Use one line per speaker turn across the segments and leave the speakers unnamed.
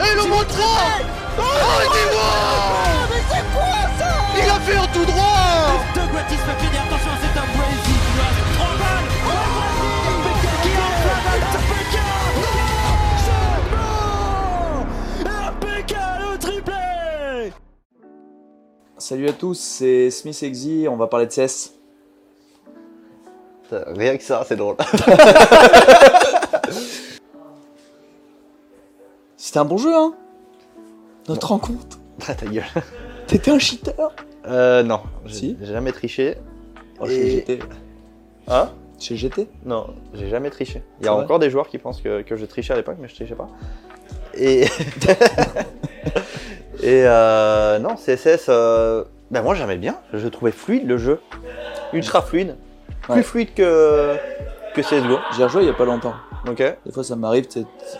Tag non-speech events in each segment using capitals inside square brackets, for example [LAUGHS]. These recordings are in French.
Et le montrant Oh, dis-moi
Mais c'est quoi ça
Il a fait un tout droit
qui balles. Qui enflamme le triplé
Salut à tous, c'est Smith Exy, on va parler de CS.
Rien que ça, c'est drôle. [LAUGHS]
C'était un bon jeu, hein Notre rencontre. [LAUGHS]
Ah, ta gueule.
T'étais un cheater
Euh, non. J'ai
Si.
jamais triché.
oh, Chez
Et-
GT.
Hein?
Chez GT
Non, j'ai jamais triché. Il y a
vrai
encore des joueurs qui pensent que, que je trichais à l'époque, mais je trichais pas. Et. [LAUGHS] Et euh, non, CSS, euh, ben moi j'aimais bien. Je trouvais fluide le jeu. Ultra fluide.
Ouais.
Plus fluide que, que CSGO.
J'ai rejoué il y a pas longtemps.
Ok
Des fois ça m'arrive,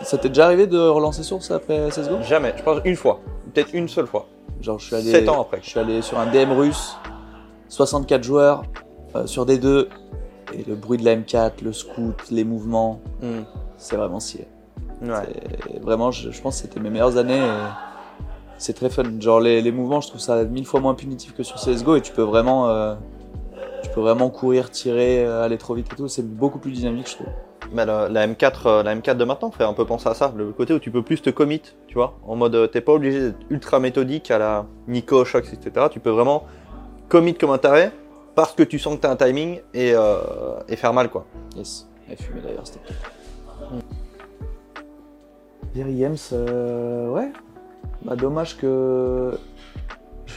ça t'est déjà arrivé de relancer Source après CSGO
Jamais. Je pense une fois. Peut-être une seule fois.
Genre je suis allé...
Sept ans après.
Je suis allé sur un DM russe, 64 joueurs, euh, sur D2, et le bruit de la M4, le scout, les mouvements,
Hmm.
c'est vraiment stylé.
Ouais.
Vraiment, je, je pense que c'était mes meilleures années. C'est très fun. Genre les, les mouvements, je trouve ça mille fois moins punitif que sur CS:GO et tu peux vraiment, euh, tu peux vraiment courir, tirer, euh, aller trop vite et tout. C'est beaucoup plus dynamique, je trouve.
Mais la, la M4, euh, la M4 de maintenant fait un peu penser à ça, le côté où tu peux plus te commit, tu vois, en mode euh, t'es pas obligé d'être ultra méthodique à la Nico, Shox, etc. Tu peux vraiment commit comme un taré parce que tu sens que t'as un timing et, euh, et faire mal quoi.
Yes. Et fumer d'ailleurs, c'était top. Jerry James, euh, ouais. Bah dommage que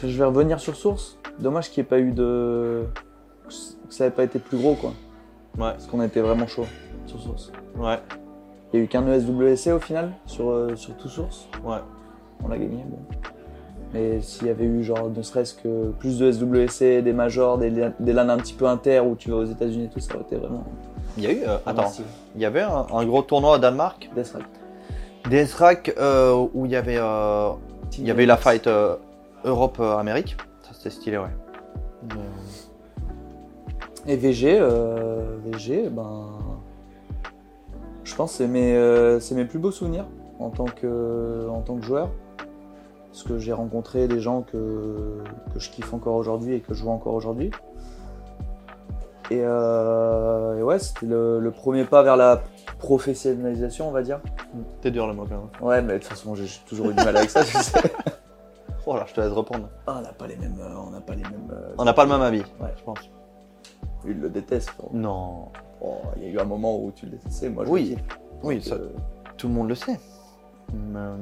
je vais revenir sur Source. Dommage qu'il n'y ait pas eu de ça n'ait pas été plus gros quoi.
Ouais,
Parce qu'on était vraiment chaud sur Source.
ouais,
Il y a eu qu'un E ESWC au final sur, euh, sur tout Source.
ouais.
On l'a gagné, bon. Mais s'il y avait eu genre ne serait-ce que plus de SWC, des majors, des, des LAN un petit peu inter où tu vas aux États-Unis et tout, ça aurait été vraiment.
Il y a eu, euh, attends, il y avait un, un gros tournoi au Danemark,
Death Rack.
DSRAC, euh, où il y avait, euh, il y avait la fight euh, Europe-Amérique. Ça c'était stylé, ouais.
Et VG, euh, VG, ben. Je pense que c'est mes, euh, c'est mes plus beaux souvenirs en tant que, en tant que joueur. Parce que j'ai rencontré des gens que, que je kiffe encore aujourd'hui et que je vois encore aujourd'hui. Et, euh, et ouais, c'était le, le premier pas vers la professionnalisation, on va dire.
T'es dur le mot quand même.
Ouais, mais de toute façon, j'ai toujours eu du mal avec ça, tu sais. [LAUGHS]
Oh là, je te laisse reprendre.
Ah, on n'a pas les mêmes. euh, On n'a pas les mêmes.
On n'a pas le même avis,
Ouais.
je pense.
Il le déteste. frérot.
Non.
Oh, Il y a eu un moment où tu le détestais, moi je
Oui.
le.
Oui, ça,
euh,
tout le monde le sait. Mais, euh,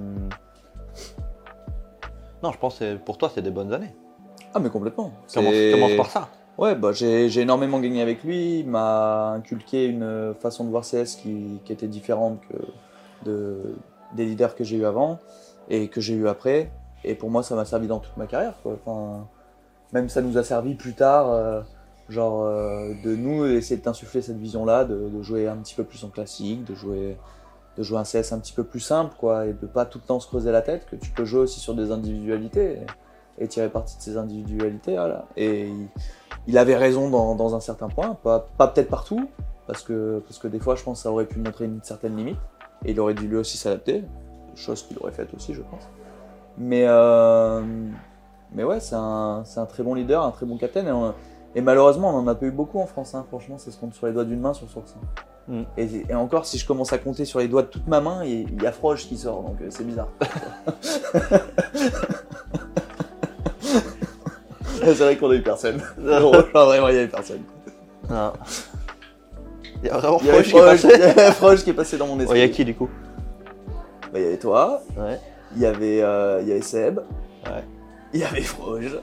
Non, je pense que pour toi, c'est des bonnes années.
Ah, mais complètement.
Commence, commence par ça.
Ouais, bah, j'ai j'ai énormément gagné avec lui. Il m'a inculqué une façon de voir CS qui, qui était différente que de, des leaders que j'ai eu avant et que j'ai eu après. Et pour moi, ça m'a servi dans toute ma carrière. Quoi. Enfin, même ça nous a servi plus tard, euh, genre euh, de nous essayer d'insuffler cette vision-là, de, de jouer un petit peu plus en classique, de jouer, de jouer un CS un petit peu plus simple, quoi, et de pas tout le temps se creuser la tête, que tu peux jouer aussi sur des individualités et, tirer parti de ces individualités. Voilà. Et il, il avait raison dans, dans un certain point, pas, pas peut-être partout, parce que, parce que des fois, je pense ça aurait pu montrer une certaine limite, et il aurait dû lui aussi s'adapter, chose qu'il aurait faite aussi, je pense. Mais, euh, mais ouais, c'est un, un très bon leader, un très bon capitaine, et, on- et malheureusement, on en a pas eu beaucoup en France, hein. franchement, ça se compte sur les doigts d'une main sur Source. hein.
Mm.
Et, et encore, si je commence à compter sur les doigts de toute ma main, il y a Froge qui sort, donc euh, c'est bizarre. [LAUGHS] c'est vrai qu'on a eu personne. [LAUGHS] Enfin, vraiment, il y avait personne.
Il y a vraiment Froche qui est
Froge, [LAUGHS] Froge qui est passé dans mon esprit.
il y a qui du coup?
Bah, il y avait toi,
Ouais.
il y avait, euh, il y avait Seb,
Ouais.
il y avait Froge,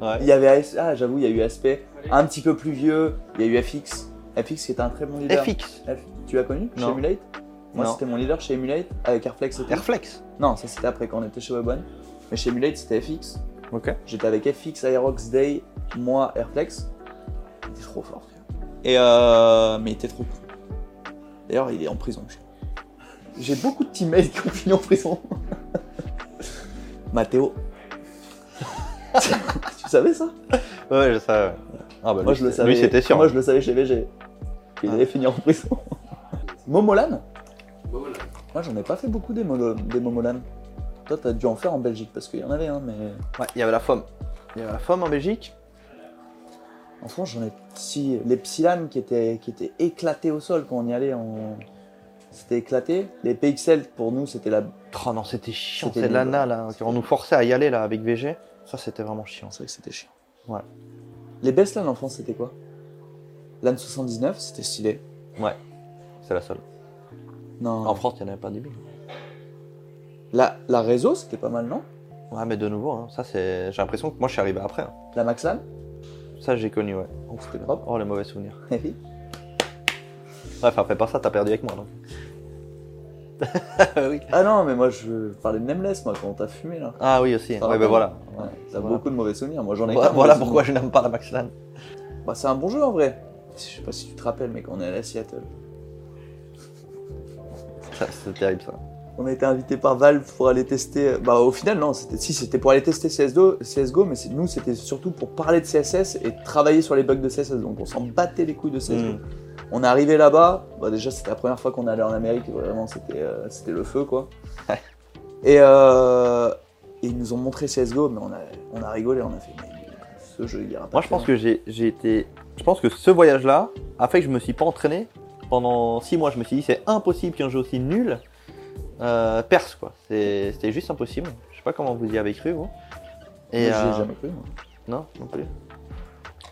Ouais.
il y avait AS... Ah, j'avoue, il y a eu Aspect. Un petit peu plus vieux, il y a eu FX. FX qui était un très bon leader.
FX.
F- Tu l'as connu? Chez. Emulate? Moi,
Non.
c'était mon leader chez Emulate avec Airflex et tout.
Airflex.
Non, ça c'était après quand on était chez Webone. Mais chez Emulate, c'était FX.
Ok.
J'étais avec FX, Aerox, Day, moi, Airflex. Il était trop fort, frère. Et euh... Mais il était trop cool. D'ailleurs, il est en prison. [LAUGHS] J'ai beaucoup de teammates qui ont fini en prison. Mathéo. [LAUGHS] tu savais ça
Ouais, je sais. Ah bah
Moi,
lui,
je le savais.
Lui, c'était sûr.
Moi, je le savais chez VG. Il
Ah.
allait finir en prison. Momolan Moi, j'en ai pas fait beaucoup des, molo- des Momolan. Toi, t'as dû en faire en Belgique parce qu'il y en avait un, mais
Ouais, il y avait la FOM. Il y avait la FOM en Belgique.
en France, j'en ai. Si, les Psylan qui étaient, qui étaient éclatés au sol quand on y allait, en... c'était éclaté. Les PXL, pour nous, c'était la.
Oh non, c'était chiant,
C'était
c'est de
nul,
l'ANA là. On nous forçait à y aller là avec VG. Ça, c'était vraiment chiant.
C'est vrai que c'était chiant.
Ouais.
Les best LAN en France, c'était quoi? LAN 79, c'était stylé.
C'est la seule.
Non.
En France, il n'y en avait pas des billes.
La, la réseau, c'était pas mal, non?
Ouais, mais de nouveau, hein, ça c'est. J'ai l'impression que moi je suis arrivé après. hein.
La Max LAN
Ça j'ai connu, ouais.
Oh, c'était propre.
Oh, les mauvais souvenirs. Bref, après pas ça, t'as perdu avec moi donc. [LAUGHS] oui.
Ah non, mais moi, je parlais de Nameless, moi, quand on t'a fumé, là.
Ah oui, aussi. Ouais, ben
pas
voilà.
Ouais, T'as
Voilà.
beaucoup de mauvais souvenirs. Moi, j'en ai
Voilà,
qu'un
voilà pourquoi je n'aime pas la Max LAN.
Bah, c'est un bon jeu en vrai. Je sais pas si tu te rappelles, mais quand on est allé à Seattle, [LAUGHS]
C'est terrible ça.
on a été invité par Valve pour aller tester. Bah, au final, non, c'était si c'était pour aller tester CSGO, CSGO mais nous, c'était surtout pour parler de CSS et travailler sur les bugs de CSS. Donc, on s'en battait les couilles de CSGO.
Mm.
On est arrivé là-bas. Bah, déjà, c'était la première fois qu'on allait en Amérique. Vraiment, c'était euh, c'était le feu, quoi. Et, euh, et ils nous ont montré CSGO, mais on a, on a rigolé. On a fait, mais ce jeu, il ira pas.
Moi je pense que j'ai été. Je pense que ce voyage-là a fait que je me suis pas entraîné pendant 6 mois. Je me suis dit c'est impossible qu'un jeu aussi nul euh, perce quoi. C'était juste impossible. Je sais pas comment vous y avez cru vous.
Et ai
euh,
jamais cru. moi.
non non plus.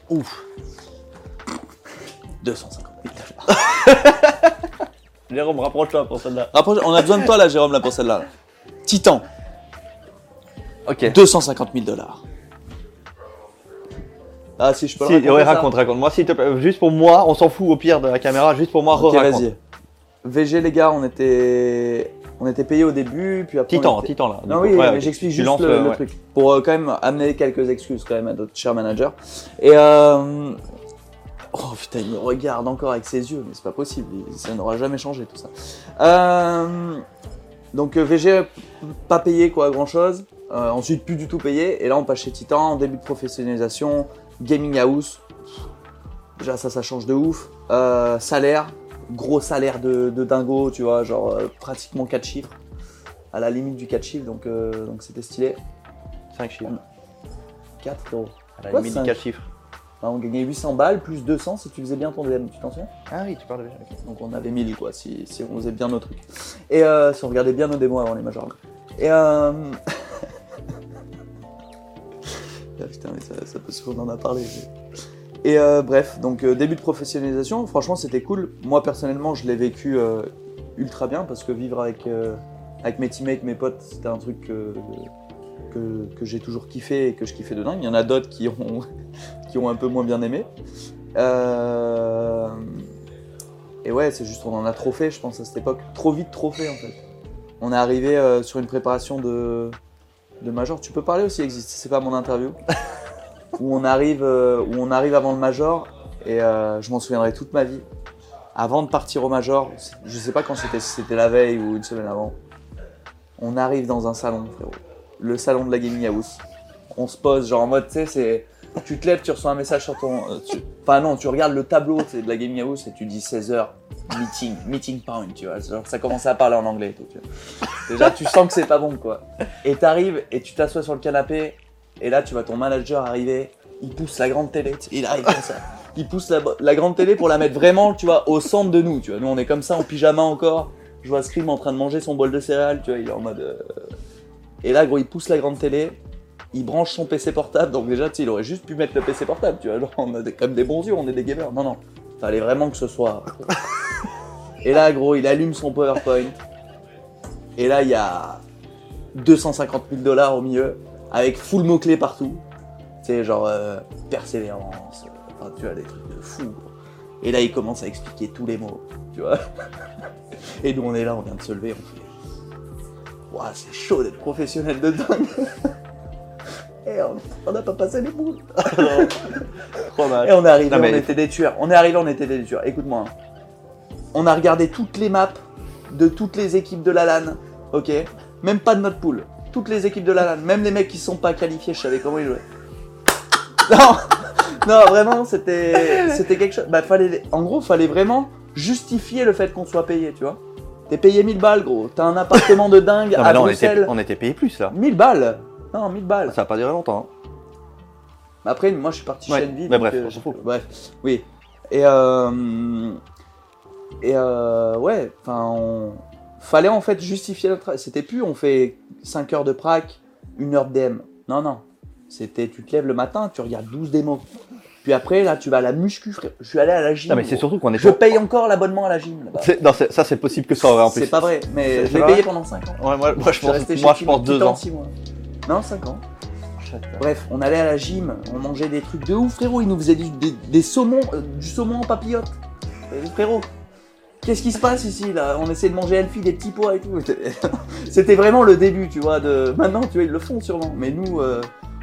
Ouf. 250 000 dollars.
Jérôme rapproche-toi pour celle-là.
Rapproche- on a besoin de toi là, Jérôme, là pour celle-là. Titan,
Ok.
250 000 dollars. Ah, si je peux le
Si,
raconter,
ouais,
ça
raconte, raconte. Moi, s'il te plaît, juste pour moi, on s'en fout au pire de la caméra, juste pour moi,
Ok,
re-raconte.
vas-y. VG, les gars, on était, on était payés au début, puis après. on
Titan,
était-
Titan là.
Non,
coup.
oui,
Ouais,
mais j'explique juste
lances
le, le
ouais.
truc. Pour euh, quand même amener quelques excuses quand même à notre cher manager. Et euh... Oh putain, il me regarde encore avec ses yeux, mais c'est pas possible, il- ça n'aura jamais changé tout ça. Euh... Donc euh, VG, pas payé quoi, grand chose. Ensuite, plus du tout payé. Et là, on passe chez Titan, début de professionnalisation, gaming house. Déjà, ça, ça change de ouf. Euh, salaire, gros salaire de, de dingo, tu vois, genre euh, pratiquement 4 chiffres. À la limite du 4 chiffres, donc euh, donc c'était stylé.
5 chiffres.
4 euros.
À la
Quoi,
limite du 4 chiffres.
Enfin, on gagnait 800 balles plus 200 si tu faisais bien ton DM, tu t'en souviens?
Ah oui, tu parles de ok.
Donc on avait 1000 quoi, si, si on faisait bien nos trucs. Et euh, si on regardait bien nos démos avant les majors. Et [LAUGHS] putain, mais ça, ça peut se on en a parlé. Et euh, bref, donc euh, début de professionnalisation, franchement c'était cool. Moi personnellement je l'ai vécu euh, ultra bien parce que vivre avec, avec mes teammates, mes potes, c'était un truc que, que, j'ai toujours kiffé et que je kiffais de dingue. Il y en a d'autres qui ont, [LAUGHS] qui ont un peu moins bien aimé. Et ouais, c'est juste on en a trop fait, je pense, à cette époque. Trop vite, trop fait en fait. On est arrivé sur une préparation de, de major. Tu peux parler aussi, existe, c'est pas mon interview. [LAUGHS] où, on arrive, euh, où on arrive avant le major et euh, je m'en souviendrai toute ma vie. Avant de partir au major, je sais pas quand c'était, si c'était la veille ou une semaine avant. On arrive dans un salon, frérot. Le salon de la gaming house. On se pose, genre en mode, tu sais, c'est. Tu te lèves, tu reçois un message sur ton. euh, tu- Enfin non, tu regardes le tableau de la gaming house et tu dis 16h, meeting, meeting point, tu vois. Genre, ça commence à parler en anglais et tout, tu vois. Déjà, tu sens que c'est pas bon, quoi. Et t'arrives et tu t'assois sur le canapé et là, tu vois ton manager arriver, il pousse la grande télé, il arrive comme ça. Il pousse la, la grande télé pour la mettre vraiment, tu vois, au centre de nous, tu vois. Nous, on est comme ça en pyjama encore. Je vois Scream en train de manger son bol de céréales, tu vois, il est en mode. euh, Et là, gros, il pousse la grande télé, il branche son PC portable, donc déjà, tu sais, il aurait juste pu mettre le PC portable, tu vois. Genre, on a des- comme des bons yeux, on est des gamers. Non, non. Fallait vraiment que ce soit. Et là, gros, il allume son PowerPoint. Et là, il y a 250 000 dollars au milieu, avec full mots-clés partout. Tu sais, genre euh, persévérance, euh, enfin, tu vois, des trucs de fou. Et là, il commence à expliquer tous les mots, tu vois. Et nous, on est là, on vient de se lever, on fait. Ouah, c'est chaud d'être professionnel de. Et on- n'a pas passé les boules. [LAUGHS]
Trop mal.
Et on est arrivé,
Non, mais-
on était des tueurs. On est arrivé, on était des tueurs. Écoute-moi. hein. On a regardé toutes les maps de toutes les équipes de la LAN. Ok? Même pas de notre poule. Toutes les équipes de la LAN. Même les mecs qui sont pas qualifiés, je savais comment ils jouaient. [LAUGHS] Non Non, vraiment, c'était c'était quelque chose. Bah, fallait, en gros, fallait vraiment justifier le fait qu'on soit payé, tu vois. T'es payé 1000 balles, gros. T'as un appartement de dingue
Non, mais
à
là, on était,
Bruxelles.
on était payé plus là.
1000 balles? Non, 1000 balles.
Ça a pas duré longtemps. hein.
Après, moi, je suis parti
Ouais,
chez Envy.
mais
donc,
bref,
euh,
on
je-
s'en fout.
Bref, oui. Et euh, et euh, ouais, enfin, on... fallait en fait justifier notre. travail. C'était plus, on fait 5 heures de prac, 1 heure de DM. Non, non. C'était, tu te lèves le matin, tu regardes 12 démos. Puis après, là, tu vas à la muscu, frère. Je suis allé à la gym.
Non, mais c'est
gros.
surtout qu'on est
Je paye encore l'abonnement à la gym là-bas.
C'est- Non, c'est- ça c'est possible que ça vrai en plus.
C'est pas vrai, mais je
c'est
l'ai
vrai
payé pendant 5 ans.
Ouais, moi, moi, je
suis
pense,
resté chez
moi, je pense
tout
deux
en
ans.
six mois. Non, 5 ans. Bref, on allait à la gym, on mangeait des trucs de ouf, frérot. Ils nous faisaient du, des, des saumons, euh, du saumon en papillote. Euh, frérot, qu'est-ce qui se passe ici là? On essaie de manger healthy, des petits pois et tout. [LAUGHS] C'était vraiment le début, tu vois. De maintenant, tu vois, ils le font sûrement. Mais nous, euh,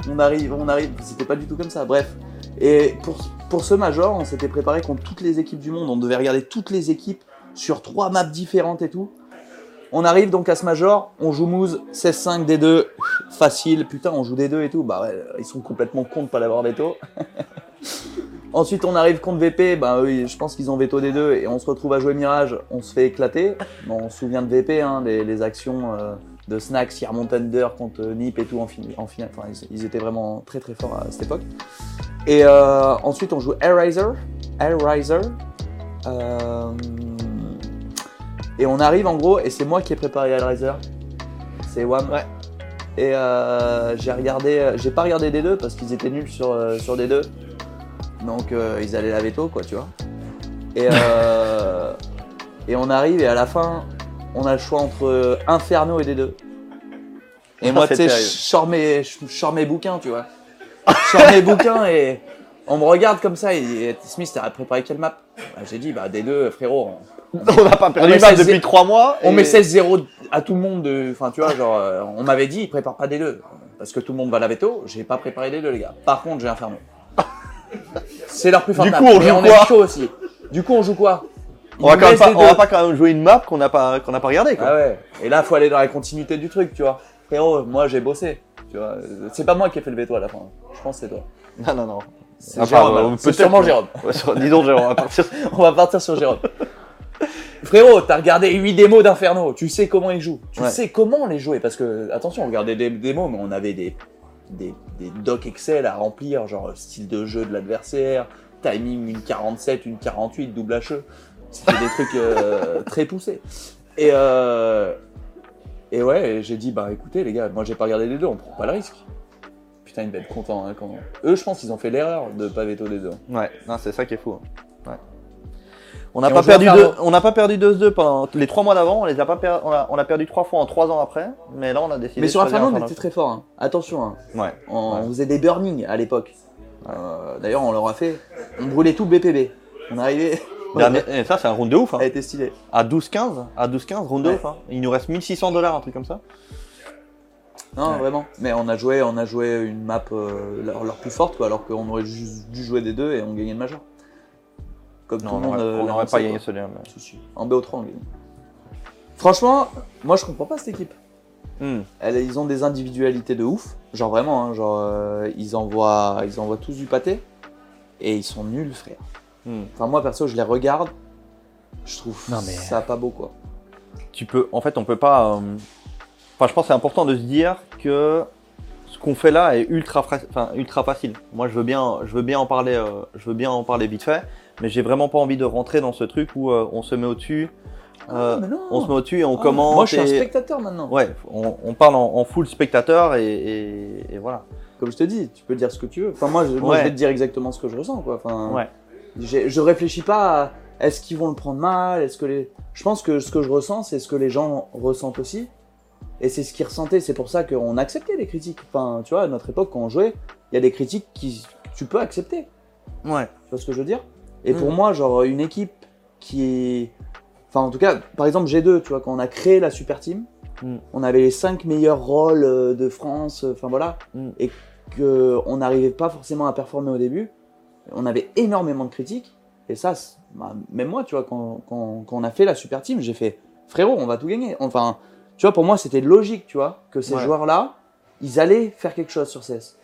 on arrive, on arrive. C'était pas du tout comme ça. Bref. Et pour, pour ce major, on s'était préparé contre toutes les équipes du monde. On devait regarder toutes les équipes sur trois maps différentes et tout. On arrive donc à ce major, on joue Moose 16-5 D2, [LAUGHS] facile, putain on joue D2 et tout, bah ils sont complètement cons de pas l'avoir veto. [LAUGHS] Ensuite on arrive contre VP, bah oui, je pense qu'ils ont veto D2 et on se retrouve à jouer Mirage, on se fait éclater. Bon, on se souvient de VP, hein, les, actions euh, de Snacks, Sierra Thunder contre Nip et tout en, fin- en finale, ils, étaient vraiment très très forts à cette époque. Et euh, ensuite on joue Air Riser, Air Riser. Et on arrive en gros, et c'est moi qui ai préparé Hellraiser. C'est Wam.
Ouais.
Et euh, j'ai regardé, euh, j'ai pas regardé D2 parce qu'ils étaient nuls sur, euh, sur D2. Donc euh, ils allaient la veto, quoi, tu vois. Et, euh, et on arrive, et à la fin, on a le choix entre Inferno et D2. Et moi,
C'est
tu sais, je sors mes, je sors mes bouquins, tu vois. Je sors mes bouquins et on me regarde comme ça. Et Smith, t'as préparé quelle map Bah, J'ai dit, bah D2, frérot. [LAUGHS]
On n'a pas perdu
met
le match
16
depuis 3 mois.
On
et-
met 16-0 à tout le monde. de- Enfin, tu vois, genre, euh, on m'avait dit, prépare pas D2. Parce que tout le monde va la veto. J'ai pas préparé D2, les gars. Par contre, j'ai Inferno. [LAUGHS] C'est leur plus fort
Du
map.
coup, on
Mais
joue
on
quoi
est chaud aussi. Du coup, on joue quoi
On va, quand même pas,
les
on va
deux.
pas quand même jouer une map qu'on n'a pas, qu'on n'a pas regardé quoi.
Ah ouais. Et là, faut aller dans la continuité du truc, tu vois. Frérot, moi, j'ai bossé. Tu vois, c'est pas moi qui ai fait le veto à la fin. Je pense que c'est toi.
Non, non, non.
C'est
Enfin,
Jérôme,
euh,
alors. C'est
peut-être
sûrement
que-
Jérôme.
Ouais, sur- disons Jérôme, on va partir. [LAUGHS]
On va partir sur Jérôme. Frérot, t'as regardé 8 démos d'Inferno, tu sais comment ils jouent. Tu
Ouais.
sais comment les jouer. Parce que, attention, on regardait des démos, mais on avait des, des, des docs Excel à remplir, genre style de jeu de l'adversaire, timing une 47, une 48, double HE. C'était des trucs euh, [LAUGHS] très poussés. Et, euh, et ouais, j'ai dit, bah écoutez les gars, moi j'ai pas regardé les deux, on prend pas le risque. Putain, ils devaient être contents. Hein, quand... Eux, je pense qu'ils ont fait l'erreur de pas veto des deux.
Ouais, non, c'est ça qui est fou. hein. Ouais. On n'a pas, perdu deux- on n'a pas perdu 2-2 pendant les 3 mois d'avant, on les a pas per- on a, on a perdu 3 fois en 3 ans après, mais là on a décidé
Mais
de
sur
choisir
Inferno, on était très fort. hein. Attention, hein.
Ouais.
On,
Ouais.
on faisait des burning à l'époque. Euh, D'ailleurs, on leur a fait. On brûlait tout le BPB. On arrivait. [LAUGHS]
Dernier- et ça c'est un round de ouf hein.
Elle était stylée.
À 12-15, à 12-15, round de ouf hein. Il nous reste 1600 dollars, un truc comme ça.
Non,
Ouais.
vraiment. Mais on a joué, on a joué une map euh, leur, leur plus forte, quoi, alors qu'on aurait juste dû jouer des deux et on gagnait le major. Comme tout
Non,
le
on
monde. euh,
on n'aurait pas gagné celui-là. mais-
Si, si. En BO3, on gagne. Franchement, moi je comprends pas cette équipe.
Hmm.
Elle- ils ont des individualités de ouf. Genre vraiment, hein, genre euh, ils envoient, ils envoient tous du pâté et ils sont nuls, frère.
Hmm.
Enfin moi perso, je les regarde, je trouve
Non, mais-
ça pas beau quoi.
tu peux, en fait, on peut pas. euh, Enfin, je pense que c'est important de se dire que ce qu'on fait là est ultra, fra- enfin, ultra facile. Moi, je veux bien, je veux bien en parler, euh, je veux bien en parler vite fait, mais j'ai vraiment pas envie de rentrer dans ce truc où euh, on se met au-dessus, euh,
Ah, non.
on se met au-dessus et on
Ah,
commente.
Moi je suis un spectateur maintenant.
Ouais, on, on parle en, en full spectateur et, et- et voilà.
Comme je te dis, tu peux dire ce que tu veux. Enfin moi, je, moi,
Ouais.
je vais te dire exactement ce que je ressens quoi. Enfin,
Ouais.
je réfléchis pas à est-ce qu'ils vont le prendre mal, est-ce que les. Je pense que ce que je ressens, c'est ce que les gens ressentent aussi. Et c'est ce qu'ils ressentaient. C'est pour ça qu'on acceptait les critiques. Enfin, tu vois, à notre époque, quand on jouait, il y a des critiques qui que tu peux accepter.
Ouais.
Tu vois ce que je veux dire? Et
Mm.
pour moi, genre, une équipe qui est. Enfin, en tout cas, par exemple, G2, tu vois, quand on a créé la Super Team,
Mm.
on avait les 5 meilleurs rôles euh, de France, euh, enfin voilà,
Mm.
et qu'on n'arrivait pas forcément à performer au début. On avait énormément de critiques, et ça, bah, même moi, tu vois, quand, quand, quand on a fait la Super Team, j'ai fait frérot, on va tout gagner. Enfin, tu vois, pour moi, c'était logique, tu vois, que ces
Ouais.
joueurs-là, ils allaient faire quelque chose sur CS.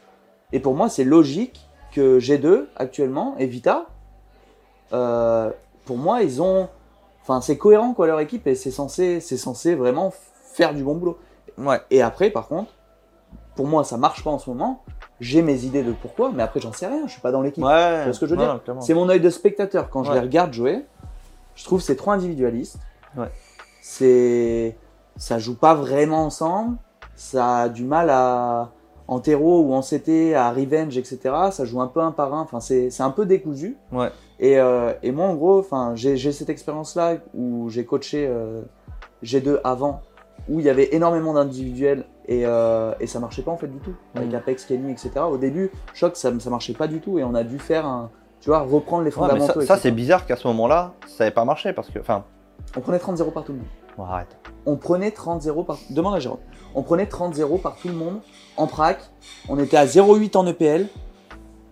Et pour moi, c'est logique que G2 actuellement et Vita, euh, pour moi, ils ont. Enfin, c'est cohérent quoi leur équipe et c'est censé, c'est censé vraiment faire du bon boulot.
Ouais.
Et après, par contre, pour moi, ça marche pas en ce moment. J'ai mes idées de pourquoi, mais après, j'en sais rien. Je suis pas dans l'équipe.
Ouais.
Vois ce que je veux dire
Ouais.
C'est mon œil de spectateur. Quand je les regarde jouer, je trouve que c'est trop individualiste.
Ouais.
C'est, ça joue pas vraiment ensemble. Ça a du mal à en terreau ou en CT, à revenge, etc. Ça joue un peu un par un. Enfin, c'est, un peu décousu.
Ouais.
Et, euh, et moi, en gros, enfin, j'ai, j'ai cette expérience-là où j'ai coaché euh, G2 avant, où il y avait énormément d'individuels et, euh, et ça marchait pas en fait du tout. Avec
Mm.
Apex, Kenny, etc. Au début, Choc, ça, ça marchait pas du tout et on a dû faire un, tu vois, reprendre les
Ouais, mais
fondamentaux.
ça, c'est bizarre qu'à ce moment-là, ça n'avait pas marché parce que. Enfin,
On prenait 30-0 par tout le monde. On prenait 30-0 par. Demande à. On prenait 30-0 par tout le monde en prac. On était à 0-8 en EPL.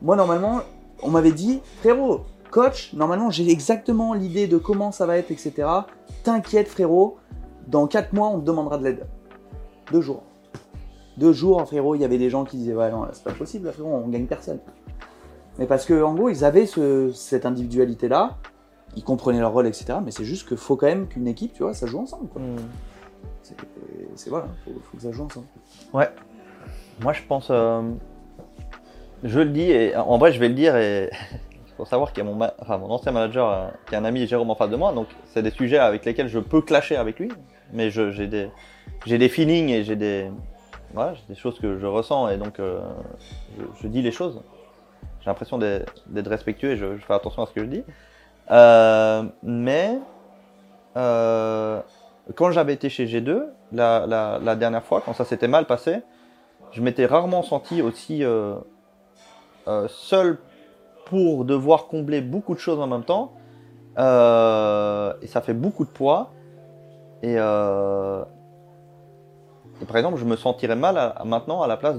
Moi, normalement, on m'avait dit, frérot, coach, normalement, j'ai exactement l'idée de comment ça va être, etc. T'inquiète, frérot, dans 4 mois, on te demandera de l'aide. Deux jours. Deux jours, frérot, il y avait des gens qui disaient, ouais, non, c'est pas possible, frérot, on gagne personne. Mais parce que, gros, ils avaient ce- cette individualité-là, ils comprenaient leur rôle, etc. Mais c'est juste qu'il faut quand même qu'une équipe, tu vois, ça joue ensemble, quoi. C'est- C'est voilà, faut, faut que ça joue ensemble.
Moi, je pense. euh, je le dis, et en vrai, je vais le dire, et [LAUGHS] il faut savoir qu'il y a mon, ma- enfin, mon ancien manager, euh, qui est un ami Jérôme en face de moi, donc c'est des sujets avec lesquels je peux clasher avec lui, mais j'ai des, j'ai des feelings et j'ai des, voilà, des choses que je ressens, et donc euh, je, je dis les choses. J'ai l'impression d'être d'être respectueux et je, je fais attention à ce que je dis. Euh, mais euh, quand j'avais été chez G2, la, dernière fois, quand ça s'était mal passé, je m'étais rarement senti aussi euh, seul pour devoir combler beaucoup de choses en même temps. Et ça fait beaucoup de poids. Et, par exemple, je me sentirais mal maintenant à la place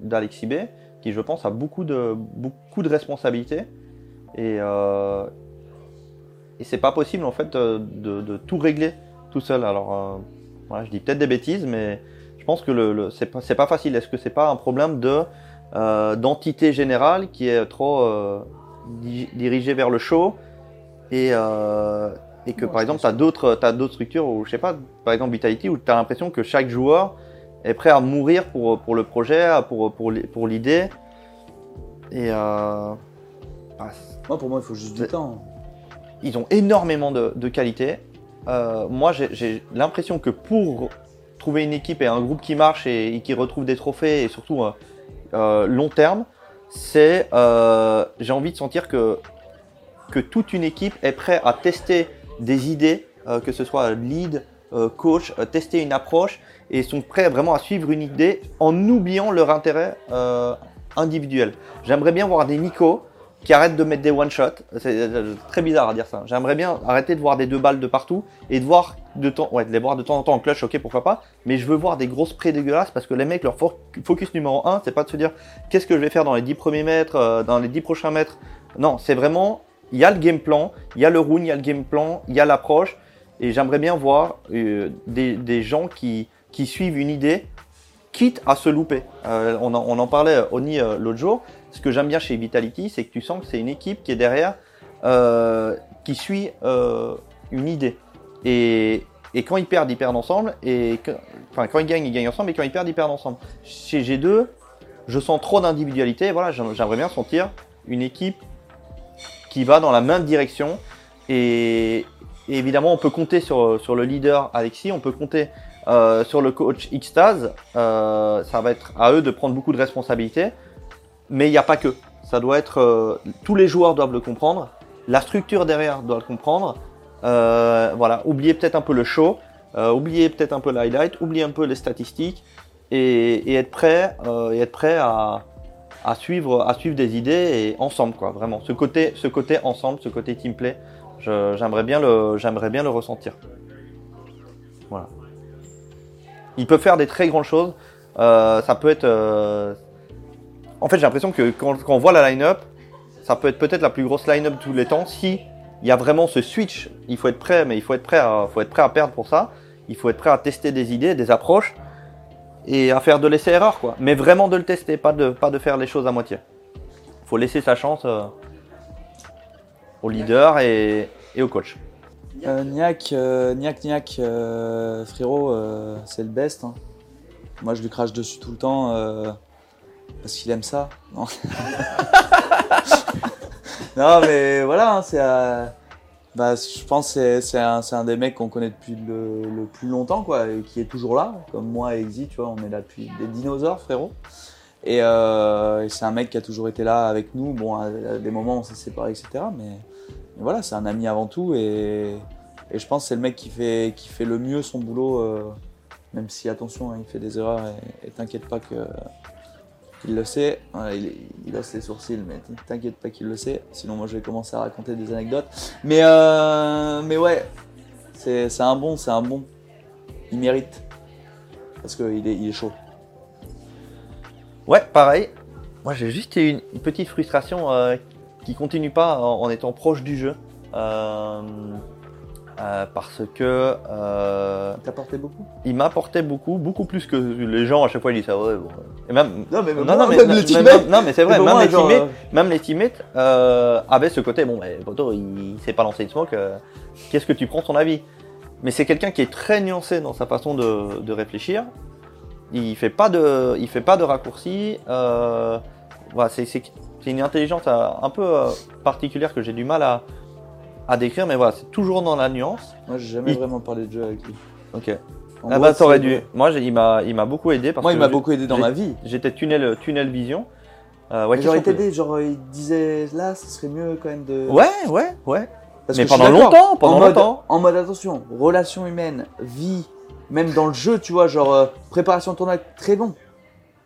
d'Alexis B, qui je pense a beaucoup de, beaucoup de responsabilités. Et, et c'est pas possible en fait de, de- tout régler tout seul. Alors, euh, voilà, je dis peut-être des bêtises, mais je pense que le, le- c'est pas, facile. Est-ce que c'est pas un problème de euh, d'entité générale qui est trop euh, di- dirigée vers le show et, euh, et que par exemple tu as d'autres t'as d'autres structures où je sais pas par exemple Vitality où tu as l'impression que chaque joueur est prêt à mourir pour, pour le projet pour, pour, l'i- pour l'idée et euh, bah,
Moi, pour moi, il faut juste du temps.
Ils ont énormément de, de qualité. Euh, moi, j'ai- l'impression que pour trouver une équipe et un groupe qui marche et, qui retrouve des trophées et surtout euh, euh, long terme, c'est euh, j'ai envie de sentir que que toute une équipe est prête à tester des idées, euh, que ce soit lead, coach, tester une approche et sont prêts vraiment à suivre une idée en oubliant leur intérêt individuel. J'aimerais bien voir des Nico qui arrêtent de mettre des one shot. C'est très bizarre à dire ça. J'aimerais bien arrêter de voir des deux balles de partout et de voir de temps, ouais, de les voir de temps en temps en clutch. Ok, pourquoi pas. Mais je veux voir des grosses sprays dégueulasses parce que les mecs, leur fo- focus numéro un, c'est pas de se dire qu'est-ce que je vais faire dans les 10 premiers mètres, euh, dans les 10 prochains mètres. Non, c'est vraiment il y a le game plan, il y a le rune, il y a le game plan, il y a l'approche. Et j'aimerais bien voir euh, des, gens qui, qui suivent une idée, quitte à se louper. Euh, on, en, on en parlait, Oni, euh, l'autre jour. Ce que j'aime bien chez Vitality, c'est que tu sens que c'est une équipe qui est derrière, euh, qui suit euh, une idée. Et, quand ils perdent, ils perdent ensemble. Et enfin, quand ils gagnent, ils gagnent ensemble. Et quand ils perdent, ils perdent ensemble. Chez G2, je sens trop d'individualité. Voilà, j'aim- j'aimerais bien sentir une équipe qui va dans la même direction. Et, évidemment, on peut compter sur, le leader Alexis, on peut compter euh, sur le coach Xtaz. Ça va être à eux de prendre beaucoup de responsabilités. Mais il n'y a pas que. Ça doit être. euh, tous les joueurs doivent le comprendre. La structure derrière doit le comprendre. Euh, voilà, oubliez peut-être un peu le show, euh, oubliez peut-être un peu le highlight, oubliez un peu les statistiques et, être prêt, être prêt à, suivre, à suivre des idées et ensemble quoi, vraiment. Ce côté, ce côté ensemble, ce côté team play, j'aimerais bien le, j'aimerais bien le ressentir. Voilà. Ils peuvent faire des très grandes choses. Ça peut être. En fait, j'ai l'impression que quand, on voit la line-up, ça peut être peut-être la plus grosse line-up de tous les temps. Si il y a vraiment ce switch, il faut être prêt, mais il faut être prêt à, faut être prêt à perdre pour ça. Il faut être prêt à tester des idées, des approches et à faire de l'essai-erreur, quoi. Mais vraiment de le tester, pas de, pas de faire les choses à moitié. faut laisser sa chance euh, au leader et, et au coach.
Euh, Niak, euh, Niak, Niak, euh, frérot, euh, c'est le best. hein. Moi, je lui crache dessus tout le temps euh, parce qu'il aime ça. Non, [LAUGHS] non mais voilà, hein, c'est. euh, bah, je pense que c'est- un, des mecs qu'on connaît depuis le, plus longtemps, quoi, et qui est toujours là, comme moi et Exy, tu vois, on est là depuis des dinosaures, frérot. Et, euh, c'est un mec qui a toujours été là avec nous. Bon, à, des moments, on s'est séparés, etc. Mais, voilà, c'est un ami avant tout. Et, je pense que c'est le mec qui fait, qui fait le mieux son boulot, euh, même si, attention, hein, il fait des erreurs. Et t'inquiète pas que qu'il le sait. Il, il hausse les sourcils, mais t'inquiète pas qu'il le sait. Sinon, moi, je vais commencer à raconter des anecdotes. Mais, euh, mais ouais, c'est un bon, c'est un bon. Il mérite. Parce qu'il est, il chaud.
Ouais, pareil. Moi, j'ai juste une, petite frustration euh, qui continue pas en, en étant proche du jeu. Euh, euh, parce que euh,
Il beaucoup?
il m'apportait beaucoup, beaucoup plus que les gens à chaque fois ils disent ça. Ouais, bon. Et même,
Non, mais
non, non, mais, non, mais- même- non, mais c'est vrai, même, les
genre,
teammates,
euh,
même les teammates euh, avaient ce côté. Bon, mais Poto, il, il s'est pas lancé une smoke. euh, Qu'est-ce que tu prends ton avis? Mais c'est quelqu'un qui est très nuancé dans sa façon de, de réfléchir. Il fait pas de, il fait pas de raccourcis. Euh, voilà, c'est une intelligence un peu particulière que j'ai du mal à, à décrire, mais voilà, c'est toujours dans la nuance.
Moi, j'ai jamais
Il-
vraiment parlé de jeu avec lui.
Ok.
En
ah bah t'aurais dû. Moi, il m'a, il m'a beaucoup aidé parce
Moi, il m'a beaucoup aidé dans ma vie.
J'étais tunnel, tunnel vision. Euh, ouais, question que-
t'aidait, genre, il disait là, ce serait mieux quand même de.
Ouais, ouais, ouais.
Parce
mais
que
pendant longtemps, pendant
en mode,
longtemps.
En mode attention, relation humaine, vie, même dans le jeu, tu vois, genre euh, préparation de tournoi, très bon.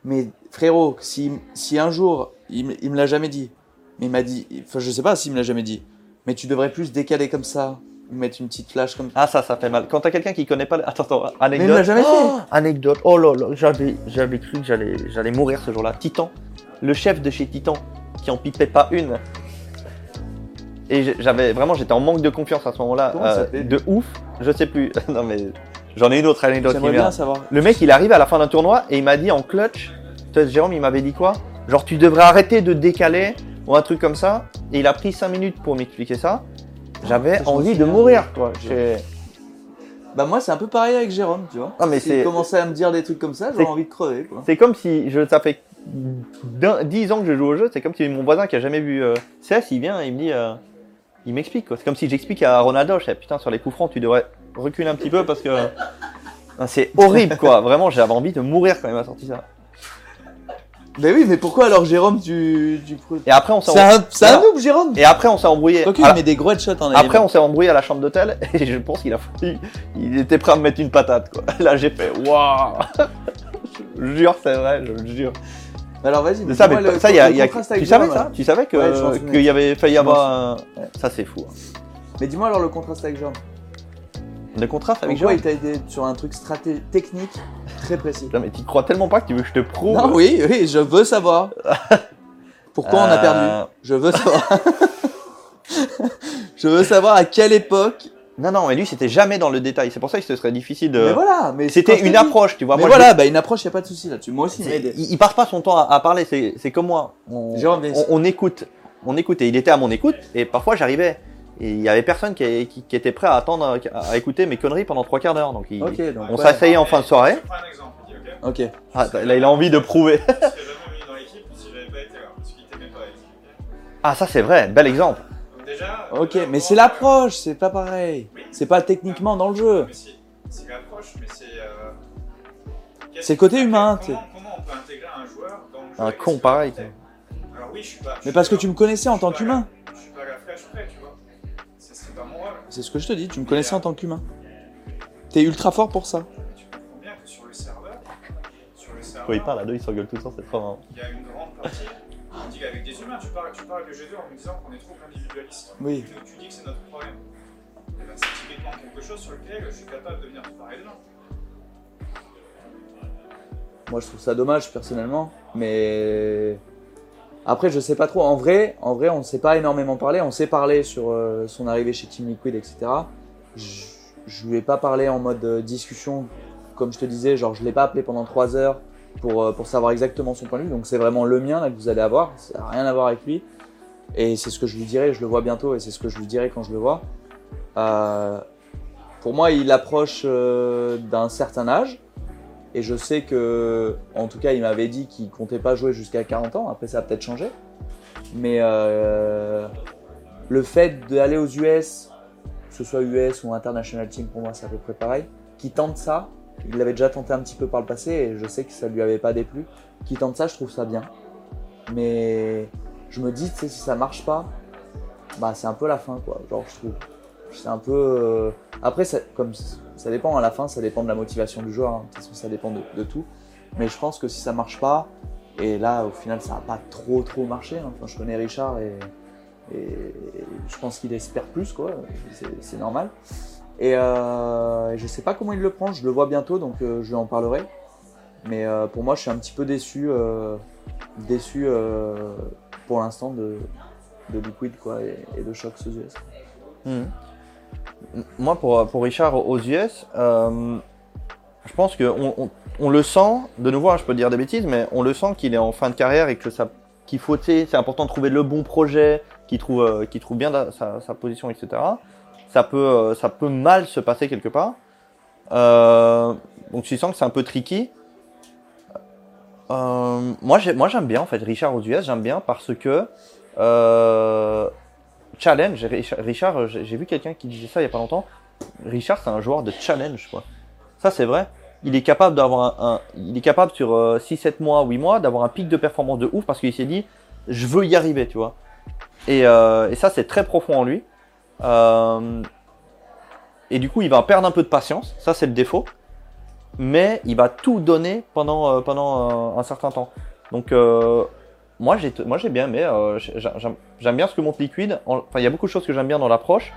Mais frérot, si, si un jour, il, me- il me l'a jamais dit, mais il m'a dit, enfin je sais pas s'il me l'a jamais dit, mais tu devrais plus décaler comme ça, ou mettre une petite flash comme
Ah ça, ça fait mal. Quand t'as quelqu'un qui connaît pas... le- Attends, attends,
Mais il
anecdote.
jamais fait.
Oh, anecdote. Oh là là, j'avais, j'avais cru que j'allais, j'allais mourir ce jour-là. Titan. Le chef de chez Titan, qui en pipait pas une. Et j'avais, vraiment, j'étais en manque de confiance à ce moment-là. Euh, de ouf. Je sais plus. [LAUGHS] non mais, j'en ai une autre anecdote qui
bien savoir.
Le mec, il arrive à la fin d'un tournoi et il m'a dit en clutch, Jérôme, il m'avait dit quoi? Genre, tu devrais arrêter de décaler ou un truc comme ça. Et il a pris 5 minutes pour m'expliquer ça. J'avais
me
envie de mourir. J'ai-
Bah moi c'est un peu pareil avec Jérôme, tu vois.
Ah, mais
S'il commençait à me dire des trucs comme ça, j'aurais envie de crever.
C'est comme si, je, ça fait d'un- 10 ans que je joue au jeu, c'est comme si mon voisin qui a jamais vu euh, CS, il vient et il me dit, euh, il m'explique. quoi. C'est comme si j'explique à Ronaldo, je sais, putain, sur les coups francs, tu devrais reculer un petit peu parce que Ah, [LAUGHS] c'est horrible, quoi. Vraiment, j'avais envie de mourir quand il m'a sorti ça.
Mais oui, mais pourquoi alors Jérôme, tu... tu...
Et après, on s'est
C'est un, c'est un noob, Jérôme
et après, on s'est embrouillé.
Il
la-
met des gros headshots en
Après,
AIM.
on s'est embrouillé à la chambre d'hôtel [LAUGHS] et je pense qu'il a il, il était prêt à me mettre une patate, quoi. [LAUGHS] Là, j'ai fait, waouh [LAUGHS] Je jure, c'est vrai, je le jure.
Alors vas-y,
Mais ça, mais
le-
ça, il y a, y tu savais
Jérôme,
ça. Tu savais que
Ouais,
qu'il y avait failli y avoir un... Ça, c'est fou. hein.
Mais dis-moi alors le contraste avec Jérôme.
Le contraste avec Jérôme
il t'a aidé sur un truc technique très précis
Putain, mais tu crois tellement pas que tu veux que je te prouve
Non, oui, oui, je veux savoir. [LAUGHS] Pourquoi on a
Euh,
perdu? Je veux savoir. [LAUGHS] je veux savoir à quelle époque.
Non, non, mais lui, c'était jamais dans le détail. C'est pour ça que ce serait difficile de.
Mais voilà, mais
C'était
je
une approche, tu vois.
Mais
Moi,
voilà, bah une approche, y a pas de souci là-dessus. Moi aussi,
je-
il
il, il passe pas son temps à, à parler. C'est comme moi. On, on écoute, on écoute, et il était à mon écoute. Et parfois, j'arrivais. Et il y avait personne qui, qui- qui était prêt à attendre, à, écouter mes conneries pendant trois quarts d'heure. Donc, il-
Ok, donc.
on
ouais.
s'asseyait en fin de soirée.
Je prends un exemple, il dit, ok
Ok.
Ah, là, il a envie de prouver.
Je serais jamais venu dans l'équipe si j'avais pas été là, parce qu'il t'aimait pas. il dit,
Ah, ça, c'est vrai. Bel exemple.
ok Donc déjà.
Ok,
déjà,
mais c'est l'approche, c'est pas pareil.
Oui.
C'est pas techniquement dans le jeu.
Mais c'est c'est l'approche, mais c'est. euh,
C'est le côté humain,
Comment, comment on peut intégrer un joueur dans le jeu
Un
et
con pareil,
t'es Alors oui, je suis pas. je
Mais parce que tu me connaissais en tant qu'humain.
la- Je suis pas la fraîche près, tu vois. C'est
ce que je te dis, tu me connaissais en tant qu'humain. T'es ultra fort pour ça.
Tu comprends bien que sur le serveur, sur le serveur,
Quand il parle à deux, il s'engueule tout le temps, c'est trop marrant.
il y a une grande partie. On dit qu'avec des humains, tu parles, tu parles de G2 en me disant qu'on est trop individualiste.
Oui.
Tu, tu dis que c'est notre problème. Et ben, c'est typiquement quelque chose sur lequel je suis capable de venir te parler demain.
Moi, je trouve ça dommage personnellement, mais après, je sais pas trop. En vrai, en vrai, on s'est pas énormément parlé. On s'est parlé sur euh, son arrivée chez Team Liquid, etc. Je, je lui ai pas parlé en mode euh, discussion, comme je te disais. Genre, je l'ai pas appelé pendant trois heures pour euh, pour savoir exactement son point de vue. Donc, c'est vraiment le mien là que vous allez avoir. Ça a rien à voir avec lui. Et c'est ce que je lui dirai. Je le vois bientôt et c'est ce que je lui dirai quand je le vois. Pour moi, il approche d'un certain âge. Et je sais que, en tout cas, il m'avait dit qu'il comptait pas jouer jusqu'à 40 ans. Après, ça a peut-être changé. Mais euh, le fait d'aller aux US, que ce soit US ou International Team, pour moi, c'est à peu près pareil. Qui tente ça, il l'avait déjà tenté un petit peu par le passé et je sais que ça lui avait pas déplu. Qui tente ça, je trouve ça bien. Mais je me dis, tu si ça marche pas, bah c'est un peu la fin, quoi. Genre, je trouve. C'est un peu. euh, Après, ça, comme ça dépend à la fin, ça dépend de la motivation du joueur. hein. De toute façon, ça dépend de, tout. Mais je pense que si ça marche pas, et là, au final, ça va pas trop trop marché. hein. Je connais Richard et, je pense qu'il espère plus, quoi. C'est normal. Et euh, je sais pas comment il le prend. Je le vois bientôt, donc euh, je lui en parlerai. Mais euh, pour moi, je suis un petit peu déçu, déçu pour l'instant de, de Liquid quoi, et, de Shox aux US.
Mhm. Moi, pour, pour Richard aux US, euh, je pense qu'on on, le sent, de nouveau, hein, je peux dire des bêtises, mais on le sent qu'il est en fin de carrière et que ça, qu'il faut, c'est important de trouver le bon projet, qu'il trouve, euh, trouve bien sa, position, etc. Ça peut, euh, ça peut mal se passer quelque part. Euh, donc tu sens que c'est un peu tricky. Moi, j'ai- moi, j'aime bien en fait Richard aux US, j'aime bien parce que challenge. Richard, Richard, j'ai vu quelqu'un qui disait ça il y a pas longtemps. Richard, c'est un joueur de challenge, quoi. Ça, c'est vrai. Il est capable d'avoir un, il est capable sur 6, 7 mois, 8 mois, d'avoir un pic de performance de ouf parce qu'il s'est dit, je veux y arriver, tu vois. Et, euh, ça, c'est très profond en lui. Euh, et du coup, il va perdre un peu de patience. Ça, c'est le défaut. Mais il va tout donner pendant, euh, pendant euh, un certain temps. Donc, euh, moi, j'ai, moi, j'ai bien aimé. euh, j'ai- j'aime, bien ce que montre Liquid. En- Enfin, il y a beaucoup de choses que j'aime bien dans l'approche.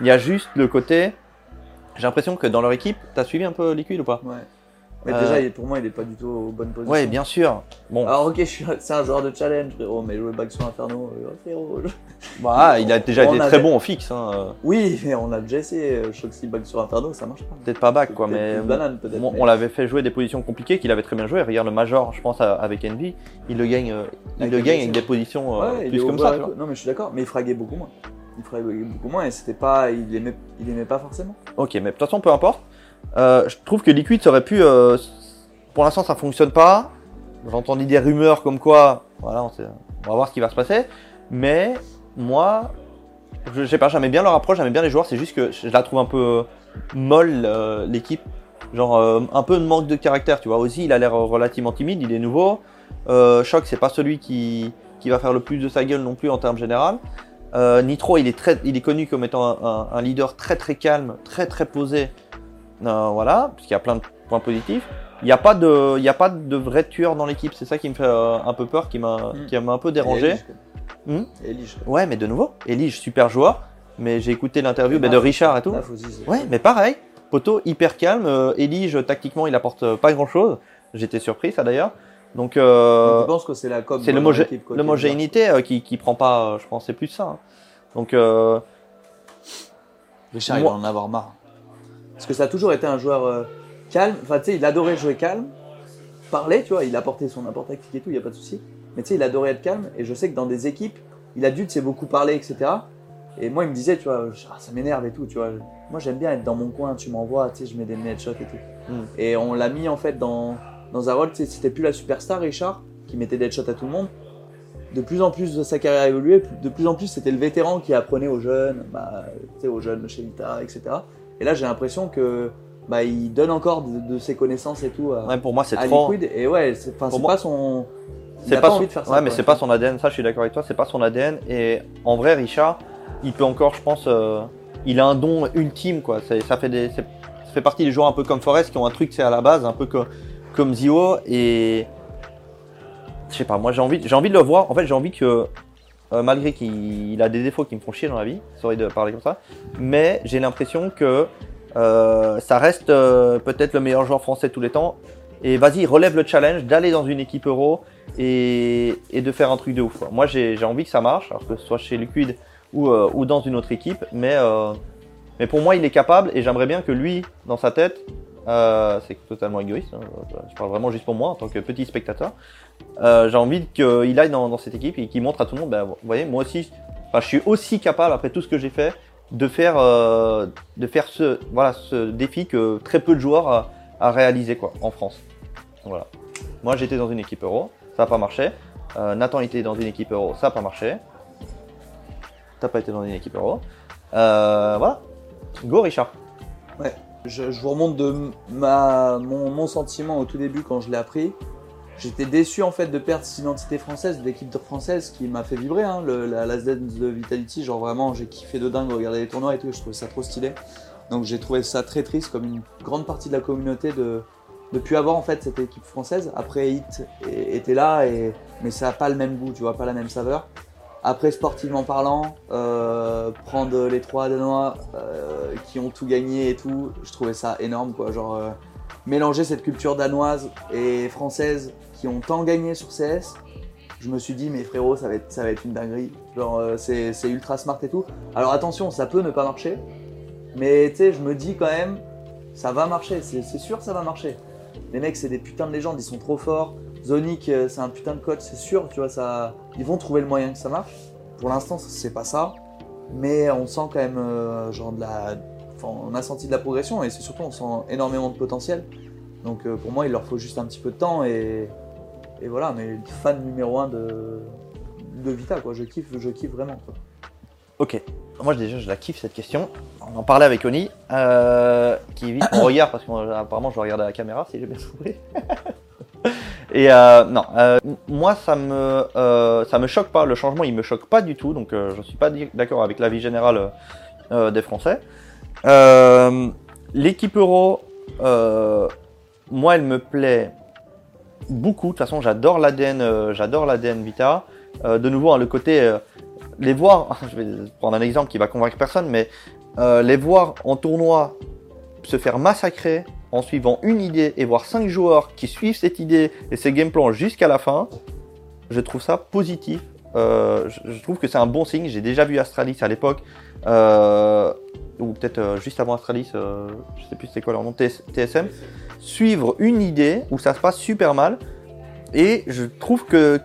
Il y a juste le côté. J'ai l'impression que dans leur équipe, t'as suivi un peu Liquid ou pas?
Ouais. Mais
Euh,
déjà, il- pour moi, il est pas du tout aux bonnes positions.
Ouais, bien sûr. Bon,
Alors, ok, je suis- c'est un joueur de challenge, frérot, mais jouer back sur Inferno, euh, frérot. je-
bah, il a déjà
On
été
avait-
très bon au fixe. Hein. euh,
Oui, mais on a déjà essayé. euh, back sur Inferno, ça marche pas.
Peut-être pas back, quoi,
Peut-être
mais.
plus banane, peut-être.
On,
mais-
on l'avait fait jouer des positions compliquées qu'il avait très bien joué. Regarde le Major, je pense, à- avec Envy, il le gagne, euh, il
Avec
le gagne avec des positions euh,
Ouais, il
plus comme ça.
bas,
tu vois.
Non, mais je suis d'accord, mais il fraguait beaucoup moins. Il fraguait beaucoup moins et c'était pas. Il aimait, il aimait pas forcément.
Ok, mais de toute façon, peu importe. Euh, je trouve que Liquid aurait pu. euh, pour l'instant, ça fonctionne pas. J'ai entendu des rumeurs comme quoi. Voilà, on, va voir ce qui va se passer. Mais moi, je, sais pas, j'aimais bien leur approche, j'aimais bien les joueurs. C'est juste que je la trouve un peu molle, euh, l'équipe. Genre, un peu de manque de caractère, tu vois. Aussi, il a l'air relativement timide, il est nouveau. Choc, c'est pas celui qui, qui va faire le plus de sa gueule non plus en termes général. Nitro, il est, très, il est connu comme étant un leader très très calme, très très posé. Euh, voilà, puisqu'il y a plein de points positifs. Il n'y a pas de, il y a pas de vrai tueur dans l'équipe. C'est ça qui me fait euh, un peu peur, qui m'a,
Mm.
qui m'a un peu
Et
dérangé.
Elige.
Hmm
Et Elige, quoi.
Ouais, mais de nouveau, Elige, super joueur. Mais j'ai écouté l'interview bah, de. Richard et tout. Ouais, mais pareil, Poto hyper calme. Euh, Elige, tactiquement, il apporte euh, pas grand chose. J'étais surpris, ça d'ailleurs. Donc, euh,
Je pense que c'est la com.
c'est l'homogénéité euh, qui, qui prend pas, euh, je pense, c'est plus ça. hein. Donc, euh,
Richard,
Moi-
il va en avoir marre. Parce que ça a toujours été un joueur euh, calme. Enfin, tu sais, il adorait jouer calme, parler, tu vois, il apportait son apport tactique et tout, il n'y a pas de souci. Mais tu sais, il adorait être calme. Et je sais que dans des équipes, il a dû, tu sais, beaucoup parler, etc. Et moi, il me disait, tu vois, Ah, ça m'énerve et tout, tu vois. Moi, j'aime bien être dans mon coin, tu m'envoies, tu sais, je mets des headshots et tout.
Mm.
Et on l'a mis, en fait, dans, dans un rôle, tu sais, c'était plus la superstar, Richard, qui mettait des headshots à tout le monde. De plus en plus, sa carrière a évolué. De plus en plus, c'était le vétéran qui apprenait aux jeunes, bah, tu sais, aux jeunes chez Vita, etc. Et là, j'ai l'impression que bah, il donne encore de, de ses connaissances et tout à,
ouais, pour moi, c'est trop.
Liquid. Et ouais, c'est
moi-
pas son.
C'est pas,
pas
son...
envie de faire ça.
Ouais, mais c'est pas son ADN. Ça, je suis d'accord avec toi. C'est pas son ADN. Et en vrai, Richard, il peut encore, je pense, euh, il a un don ultime, quoi. Ça fait des, ça fait partie des joueurs un peu comme Forest qui ont un truc, c'est à la base, un peu comme comme Zio. Et je sais pas. Moi, j'ai envie, j'ai envie de le voir. En fait, j'ai envie que, euh, malgré qu'il il a des défauts qui me font chier dans la vie, sorry de parler comme ça, mais j'ai l'impression que euh, ça reste euh, peut-être le meilleur joueur français de tous les temps. Et vas-y, relève le challenge d'aller dans une équipe euro et, de faire un truc de ouf. Moi, j'ai envie que ça marche, alors que ce soit chez Liquid ou, dans une autre équipe, mais pour moi, il est capable et j'aimerais bien que lui, dans sa tête, euh, c'est totalement égoïste, hein, je parle vraiment juste pour moi en tant que petit spectateur, euh, j'ai envie qu'il aille dans, dans cette équipe et qu'il montre à tout le monde, ben, vous voyez, moi aussi, je suis aussi capable, après tout ce que j'ai fait, de faire, euh, de faire ce, voilà, ce défi que très peu de joueurs a, a réalisé quoi, en France. Voilà. Moi j'étais dans une équipe euro, ça n'a pas marché. Euh, Nathan était dans une équipe euro, ça n'a pas marché. T'as pas été dans une équipe euro. Euh, voilà. Go Richard.
Je, vous remonte de mon, sentiment au tout début quand je l'ai appris. J'étais déçu en fait de perdre cette identité française, de l'équipe française qui m'a fait vibrer. Hein, la Last Dance de Vitality, genre vraiment j'ai kiffé de dingue regarder les tournois et tout, je trouvais ça trop stylé. Donc j'ai trouvé ça très triste comme une grande partie de la communauté de de plus avoir en fait cette équipe française. Après Hit était là et mais ça a pas le même goût, tu vois, pas la même saveur. Après sportivement parlant, euh, prendre les trois Danois euh, qui ont tout gagné et tout, je trouvais ça énorme quoi, genre euh, mélanger cette culture danoise et française qui ont tant gagné sur CS. Je me suis dit mais frérot ça va être ça va être une dinguerie, genre c'est c'est ultra smart et tout. Alors attention, ça peut ne pas marcher, mais tu sais je me dis quand même ça va marcher, c'est c'est sûr ça va marcher. Les mecs c'est des putains de légendes, ils sont trop forts. Zonic euh, c'est un putain de coach, c'est sûr, tu vois ça ils vont trouver le moyen que ça marche. Pour l'instant c'est pas ça, mais on sent quand même euh, genre de la enfin, on a senti de la progression et c'est surtout on sent énormément de potentiel. Donc euh, pour moi, il leur faut juste un petit peu de temps et, et voilà. Mais fan numéro un de, de Vita, quoi. Je kiffe, je kiffe vraiment.
Ok. Moi déjà je la kiffe cette question. On en parlait avec Oni, euh, qui évite mon [COUGHS] regard parce qu'apparemment je regarde à la caméra si j'ai bien compris. [LAUGHS] Et euh, non, euh, moi ça me euh, ça me choque pas. Le changement il me choque pas du tout, donc euh, je suis pas d'accord avec l'avis général euh, euh, des Français. L'équipe Euro, moi elle me plaît beaucoup. De toute façon j'adore l'ADN, j'adore l'ADN Vita. De nouveau hein, le côté les voir, [LAUGHS] je vais prendre un exemple qui va convaincre personne, mais les voir en tournoi se faire massacrer en suivant une idée et voir cinq joueurs qui suivent cette idée et ces game plans jusqu'à la fin, je trouve ça positif. Euh, je, trouve que c'est un bon signe. J'ai déjà vu Astralis à l'époque, euh, ou peut-être euh, juste avant Astralis, euh, je sais plus c'était quoi leur nom, TS- TSM, suivre une idée où ça se passe super mal. Et je trouve que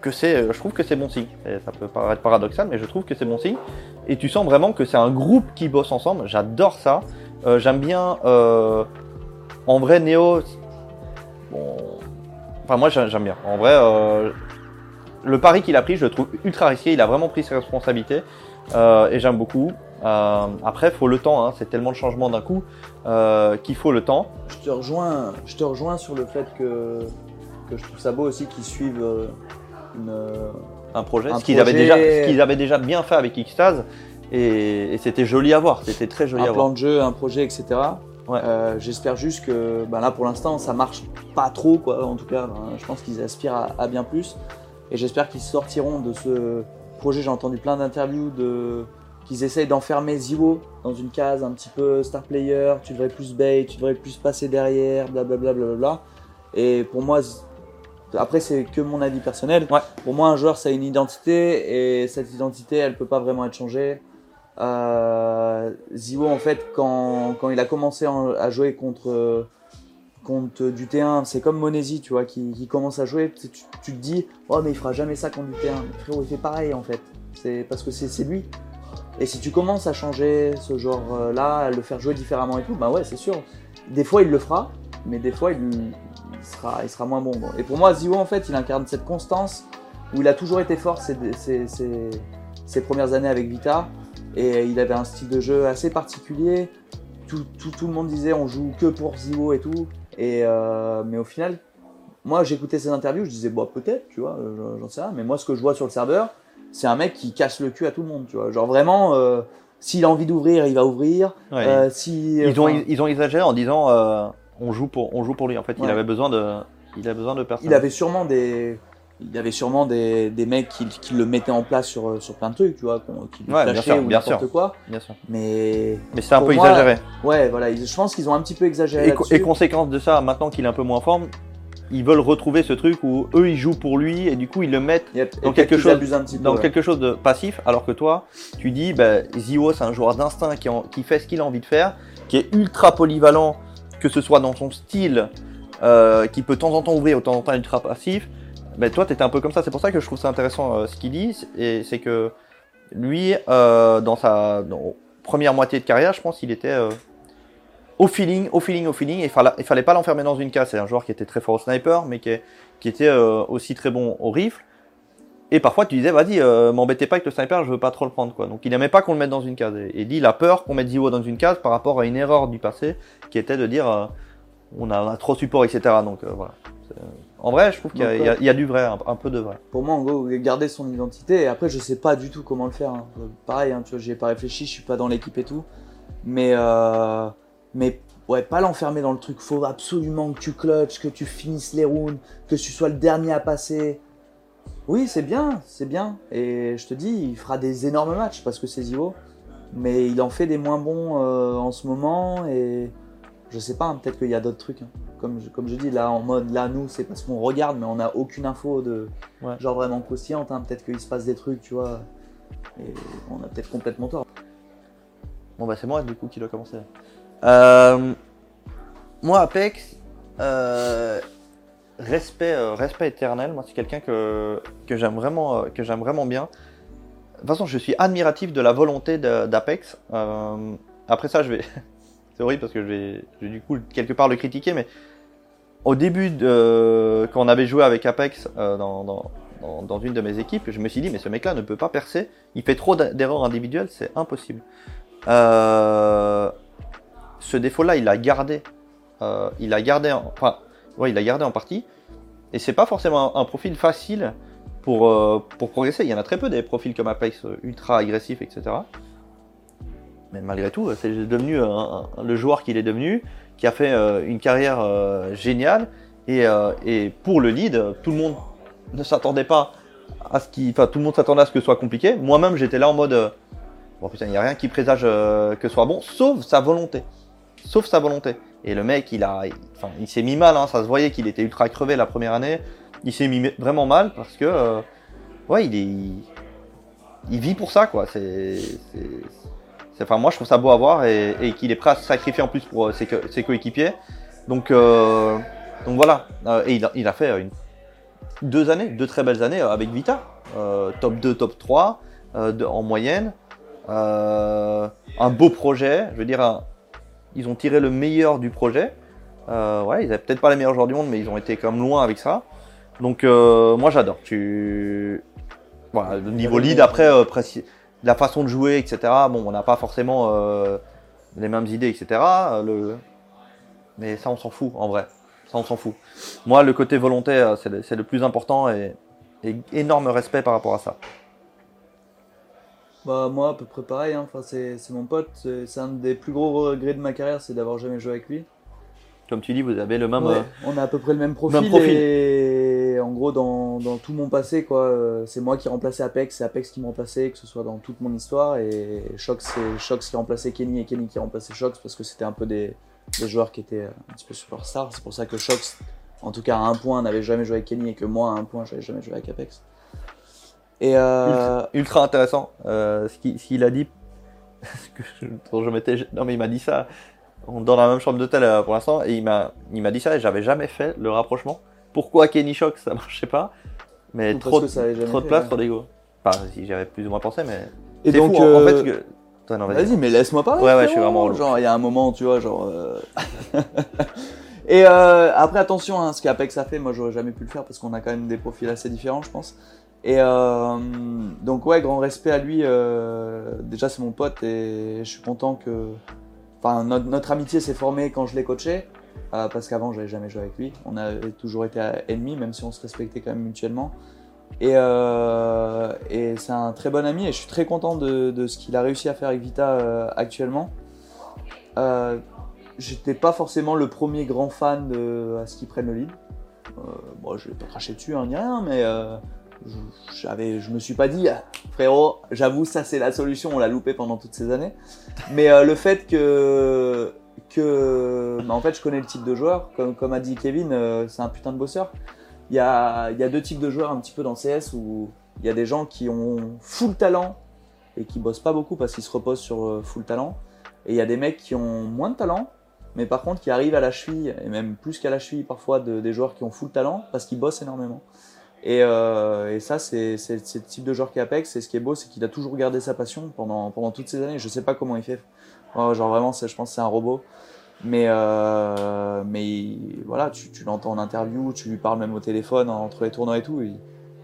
que c'est, je trouve que c'est bon signe. Ça peut paraître paradoxal, mais je trouve que c'est bon signe. Et tu sens vraiment que c'est un groupe qui bosse ensemble. J'adore ça. Euh, J'aime bien. euh, en vrai, Neo. Bon. Enfin, moi, j'aime bien. En vrai, euh, le pari qu'il a pris, je le trouve ultra risqué. Il a vraiment pris ses responsabilités. et j'aime beaucoup. Après, faut le temps. hein. C'est tellement de changements d'un coup qu'il faut le temps.
Je te rejoins, je te rejoins sur le fait que, que je trouve ça beau aussi qu'ils suivent une.
un projet,
Un
ce qu'ils avaient
projet-
déjà, ce qu'ils avaient déjà bien fait avec Xtase, et, et c'était joli à voir, c'était très joli
un
à voir.
plan de jeu, un projet, etc.
Ouais.
Euh, J'espère juste que ben là pour l'instant ça marche pas trop quoi. En tout cas, ben, je pense qu'ils aspirent à, à bien plus. Et j'espère qu'ils sortiront de ce projet. J'ai entendu plein d'interviews de qu'ils essayent d'enfermer Zero dans une case un petit peu star player. Tu devrais plus bait, tu devrais plus passer derrière, blablabla. blablabla. Et pour moi, après c'est que mon avis personnel.
Ouais.
Pour moi, un joueur ça a une identité et cette identité elle peut pas vraiment être changée. Euh, en fait, quand, quand il a commencé en- à jouer contre, contre du T1, c'est comme Monesi, tu vois, qui, qui commence à jouer. Tu, te dis, oh, mais il fera jamais ça contre du T1. Mais frérot, il fait pareil, en fait. C'est parce que c'est lui. Et si tu commences à changer ce genre-là, à le faire jouer différemment et tout, bah ouais, c'est sûr. Des fois, il le fera, mais des fois, il, sera, il sera moins bon. Et pour moi, Ziwo, en fait, il incarne cette constance où il a toujours été fort ces, ces, ces- ces premières années avec Vita. Et il avait un style de jeu assez particulier. Tout, tout, tout le monde disait on joue que pour Ziwo et tout. Et euh, mais au final, moi j'écoutais ses interviews, je disais bah peut-être, tu vois, euh, j'en sais rien. Mais moi ce que je vois sur le serveur, c'est un mec qui casse le cul à tout le monde, tu vois. Genre vraiment, euh, s'il a envie d'ouvrir, il va ouvrir.
Ouais,
Euh, si,
ils, ont,
enfin,
ils ont exagéré en disant euh, on, joue pour, on joue pour lui. En fait, il avait besoin de, il a besoin de personne.
il avait sûrement des, il avait sûrement des, des mecs qui, qui le mettaient en place sur, sur plein de trucs, tu vois, qui lui
Ouais, bien sûr,
ou n'importe quoi.
Bien sûr.
Mais
Mais c'est un peu
moi,
exagéré.
ouais, voilà, je pense qu'ils ont un petit peu exagéré
Et, co-
là-dessus.
et conséquence de ça, maintenant qu'il est un peu moins en forme, ils veulent retrouver ce truc où eux ils jouent pour lui et du coup ils le mettent
Yep.
dans quelque chose-
abusent un petit peu,
dans
ouais.
quelque chose de passif, alors que toi, tu dis, bah, Zio, c'est un joueur d'instinct qui, en- qui fait ce qu'il a envie de faire, qui est ultra polyvalent, que ce soit dans son style, euh, qui peut de temps en temps ouvrir, de temps en temps ultra passif. Bah, toi, tu étais un peu comme ça. C'est pour ça que je trouve ça intéressant euh, ce qu'il dit, et c'est que Lui, euh, dans sa dans- première moitié de carrière, je pense qu'il était euh, au feeling, au feeling, au feeling. Et il fallait, il fallait pas l'enfermer dans une case. C'est un joueur qui était très fort au sniper, mais qui, qui était euh, aussi très bon au rifle. Et parfois, tu disais, vas-y, euh, m'embêtez pas avec le sniper, je veux pas trop le prendre. quoi. Donc, il aimait pas qu'on le mette dans une case. Et, et dit, il a peur qu'on mette Ziwo dans une case par rapport à une erreur du passé, qui était de dire, euh, on, a, on a trop support, etc. Donc, voilà. En vrai, je trouve qu'il y, a- y y du vrai, un, un peu de vrai.
Pour moi, en gros, garder son identité. Et après, je sais pas du tout comment le faire. hein. Pareil, hein, tu vois, j'y ai pas réfléchi, je suis pas dans l'équipe et tout. Mais, euh, mais ouais, pas l'enfermer dans le truc. Faut absolument que tu clutches, que tu finisses les rounds, que tu sois le dernier à passer. Oui, c'est bien, c'est bien. Et je te dis, il fera des énormes matchs parce que c'est Zivo. Mais il en fait des moins bons euh, en ce moment. Et je sais pas, hein, peut-être qu'il y a d'autres trucs. hein. Comme, je, comme je dis, là, en mode, là, nous, c'est parce qu'on regarde, mais on n'a aucune info de,
Ouais.
genre vraiment croustillante. hein. Peut-être qu'il se passe des trucs, tu vois. Et on a peut-être complètement tort.
Bon, bah, c'est moi, du coup, qui dois commencer. Euh, moi, Apex, euh, respect, euh, respect éternel. Moi, c'est quelqu'un que, que j'aime vraiment, que j'aime vraiment bien. De toute façon, je suis admiratif de la volonté d'Apex. Après ça, je vais. C'est horrible parce que je vais, du coup quelque part le critiquer, mais au début, de, quand on avait joué avec Apex euh, dans, dans, une de mes équipes, je me suis dit, mais ce mec-là ne peut pas percer. Il fait trop d'erreurs individuelles, c'est impossible. Euh, ce défaut-là, il l'a gardé. Euh, il l'a gardé, en, enfin, ouais, gardé en partie. Et c'est pas forcément un, profil facile pour, euh, pour progresser. Il y en a très peu des profils comme Apex euh, ultra agressifs, etc. Mais malgré tout, c'est devenu un- le joueur qu'il est devenu, qui a fait euh, une carrière euh, géniale. Et, euh, pour le lead, euh, tout le monde ne s'attendait pas à ce qui, enfin, tout le monde s'attendait à ce que ce soit compliqué. Moi-même, j'étais là en mode, euh, bon putain, il n'y a rien qui présage euh, que ce soit bon, sauf sa volonté, sauf sa volonté. Et le mec, il a, enfin, il s'est mis mal. Hein, ça se voyait qu'il était ultra crevé la première année. Il s'est mis vraiment mal parce que, euh, ouais, il il, vit pour ça, quoi. C'est- enfin, moi, je trouve ça beau à voir et, et qu'il est prêt à se sacrifier en plus pour euh, ses, co- ses coéquipiers. Donc, euh, donc voilà. Euh, et il a, il a fait euh, une, deux années, deux très belles années euh, avec Vita. Euh, top 2, top 3 euh, en moyenne. Euh, un beau projet. Je veux dire, ils ont tiré le meilleur du projet. Euh, ouais, ils avaient peut-être pas les meilleurs joueurs du monde, mais ils ont été quand même loin avec ça. Donc euh, moi j'adore. Tu voilà, le niveau lead après euh, précis- la façon de jouer, etc. Bon, on n'a pas forcément euh, les mêmes idées, etc. Euh. Mais ça on s'en fout en vrai. Ça on s'en fout. Moi le côté volonté euh, c'est le, plus important et, énorme respect par rapport à ça.
Bah, moi, à peu près pareil. hein. Enfin, c'est mon pote. C'est un des plus gros regrets de ma carrière, c'est d'avoir jamais joué avec lui.
Comme tu dis, vous avez le même.
Ouais,
euh,
on a à peu près le même profil.
Même profil.
Et en gros, dans, dans tout mon passé, quoi, euh, c'est moi qui remplaçais Apex, c'est Apex qui me remplaçait, que ce soit dans toute mon histoire. Et Shox, c'est Shox qui remplaçait Kenny et Kenny qui remplaçait Shox parce que c'était un peu des, des joueurs qui étaient un petit peu superstars. C'est pour ça que Shox, en tout cas à un point, n'avait jamais joué avec Kenny et que moi, à un point, j'avais jamais joué avec Apex. Et euh,
ultra intéressant euh, ce qu'il a dit. [LAUGHS] ce que je, dont je m'étais- non mais il m'a dit ça. On dans la même chambre d'hôtel euh, pour l'instant et il m'a il m'a dit ça et j'avais jamais fait le rapprochement. Pourquoi Kenny Shock ça marchait pas Mais
Ou
trop,
que ça
trop de place,
ouais.
trop d'ego. Enfin, si j'avais plus ou moins pensé, mais
et donc,
fou, en- en
euh,
fait. Que... Non, vas-y.
Mais laisse-moi parler.
Ouais, ouais, je suis vraiment relou.
Genre, il y a un moment, tu vois, genre. euh, [LAUGHS] Et euh, après, attention, hein, ce qu'Apex a fait, moi, j'aurais jamais pu le faire parce qu'on a quand même des profils assez différents, je pense. Et euh, donc, ouais, grand respect à lui. euh, déjà, c'est mon pote et je suis content que. Notre, amitié s'est formée quand je l'ai coaché. euh, parce qu'avant, j'avais jamais joué avec lui. On avait toujours été ennemis, même si on se respectait quand même mutuellement. Et, euh, c'est un très bon ami et je suis très content de, ce qu'il a réussi à faire avec Vita euh, actuellement. J'étais pas forcément le premier grand fan à ce qu'il prenne le lead. Bon, je vais pas cracher dessus hein, ni rien, mais je, je me suis pas dit, frérot, j'avoue, ça c'est la solution, on l'a loupé pendant toutes ces années. Mais euh, le fait que, que bah, en fait, je connais le type de joueur, comme, a dit Kevin, euh, c'est un putain de bosseur. Il y a, y a deux types de joueurs un petit peu dans CS où il y a des gens qui ont full talent et qui bossent pas beaucoup parce qu'ils se reposent sur euh, full talent. Et il y a des mecs qui ont moins de talent, mais par contre qui arrivent à la cheville, et même plus qu'à la cheville parfois, de, des joueurs qui ont full talent parce qu'ils bossent énormément. Et, euh, et ça, c'est le type de joueur qui Apex. Et ce qui est beau, c'est qu'il a toujours gardé sa passion pendant, pendant toutes ces années. Je sais pas comment il fait. Genre vraiment, je pense que c'est un robot. Mais, euh, mais voilà, tu, tu l'entends en interview, tu lui parles même au téléphone entre les tournois et tout. Il,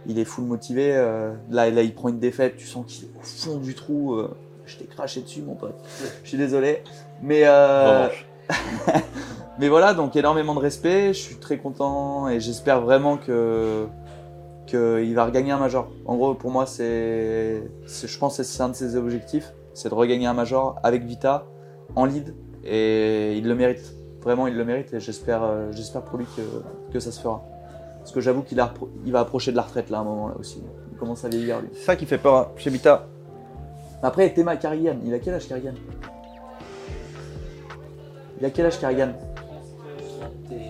il est full motivé. euh, là, là, il prend une défaite, tu sens qu'il est au fond du trou. euh, je t'ai craché dessus, mon pote. Je suis désolé. Euh, [LAUGHS] mais voilà, donc énormément de respect. Je suis très content et j'espère vraiment que qu'il va regagner un major. En gros, pour moi, c'est, je pense que c'est un de ses objectifs, c'est de regagner un major avec Vita en lead et il le mérite. Vraiment, il le mérite et j'espère, euh, j'espère pour lui que, que ça se fera. Parce que j'avoue qu'il a repro- il va approcher de la retraite là à un moment là aussi. Il commence à vieillir lui.
C'est ça qui fait peur hein, chez Vita.
Après, Théma Carrigan, il a quel âge Carrigan Il a quel âge Carrigan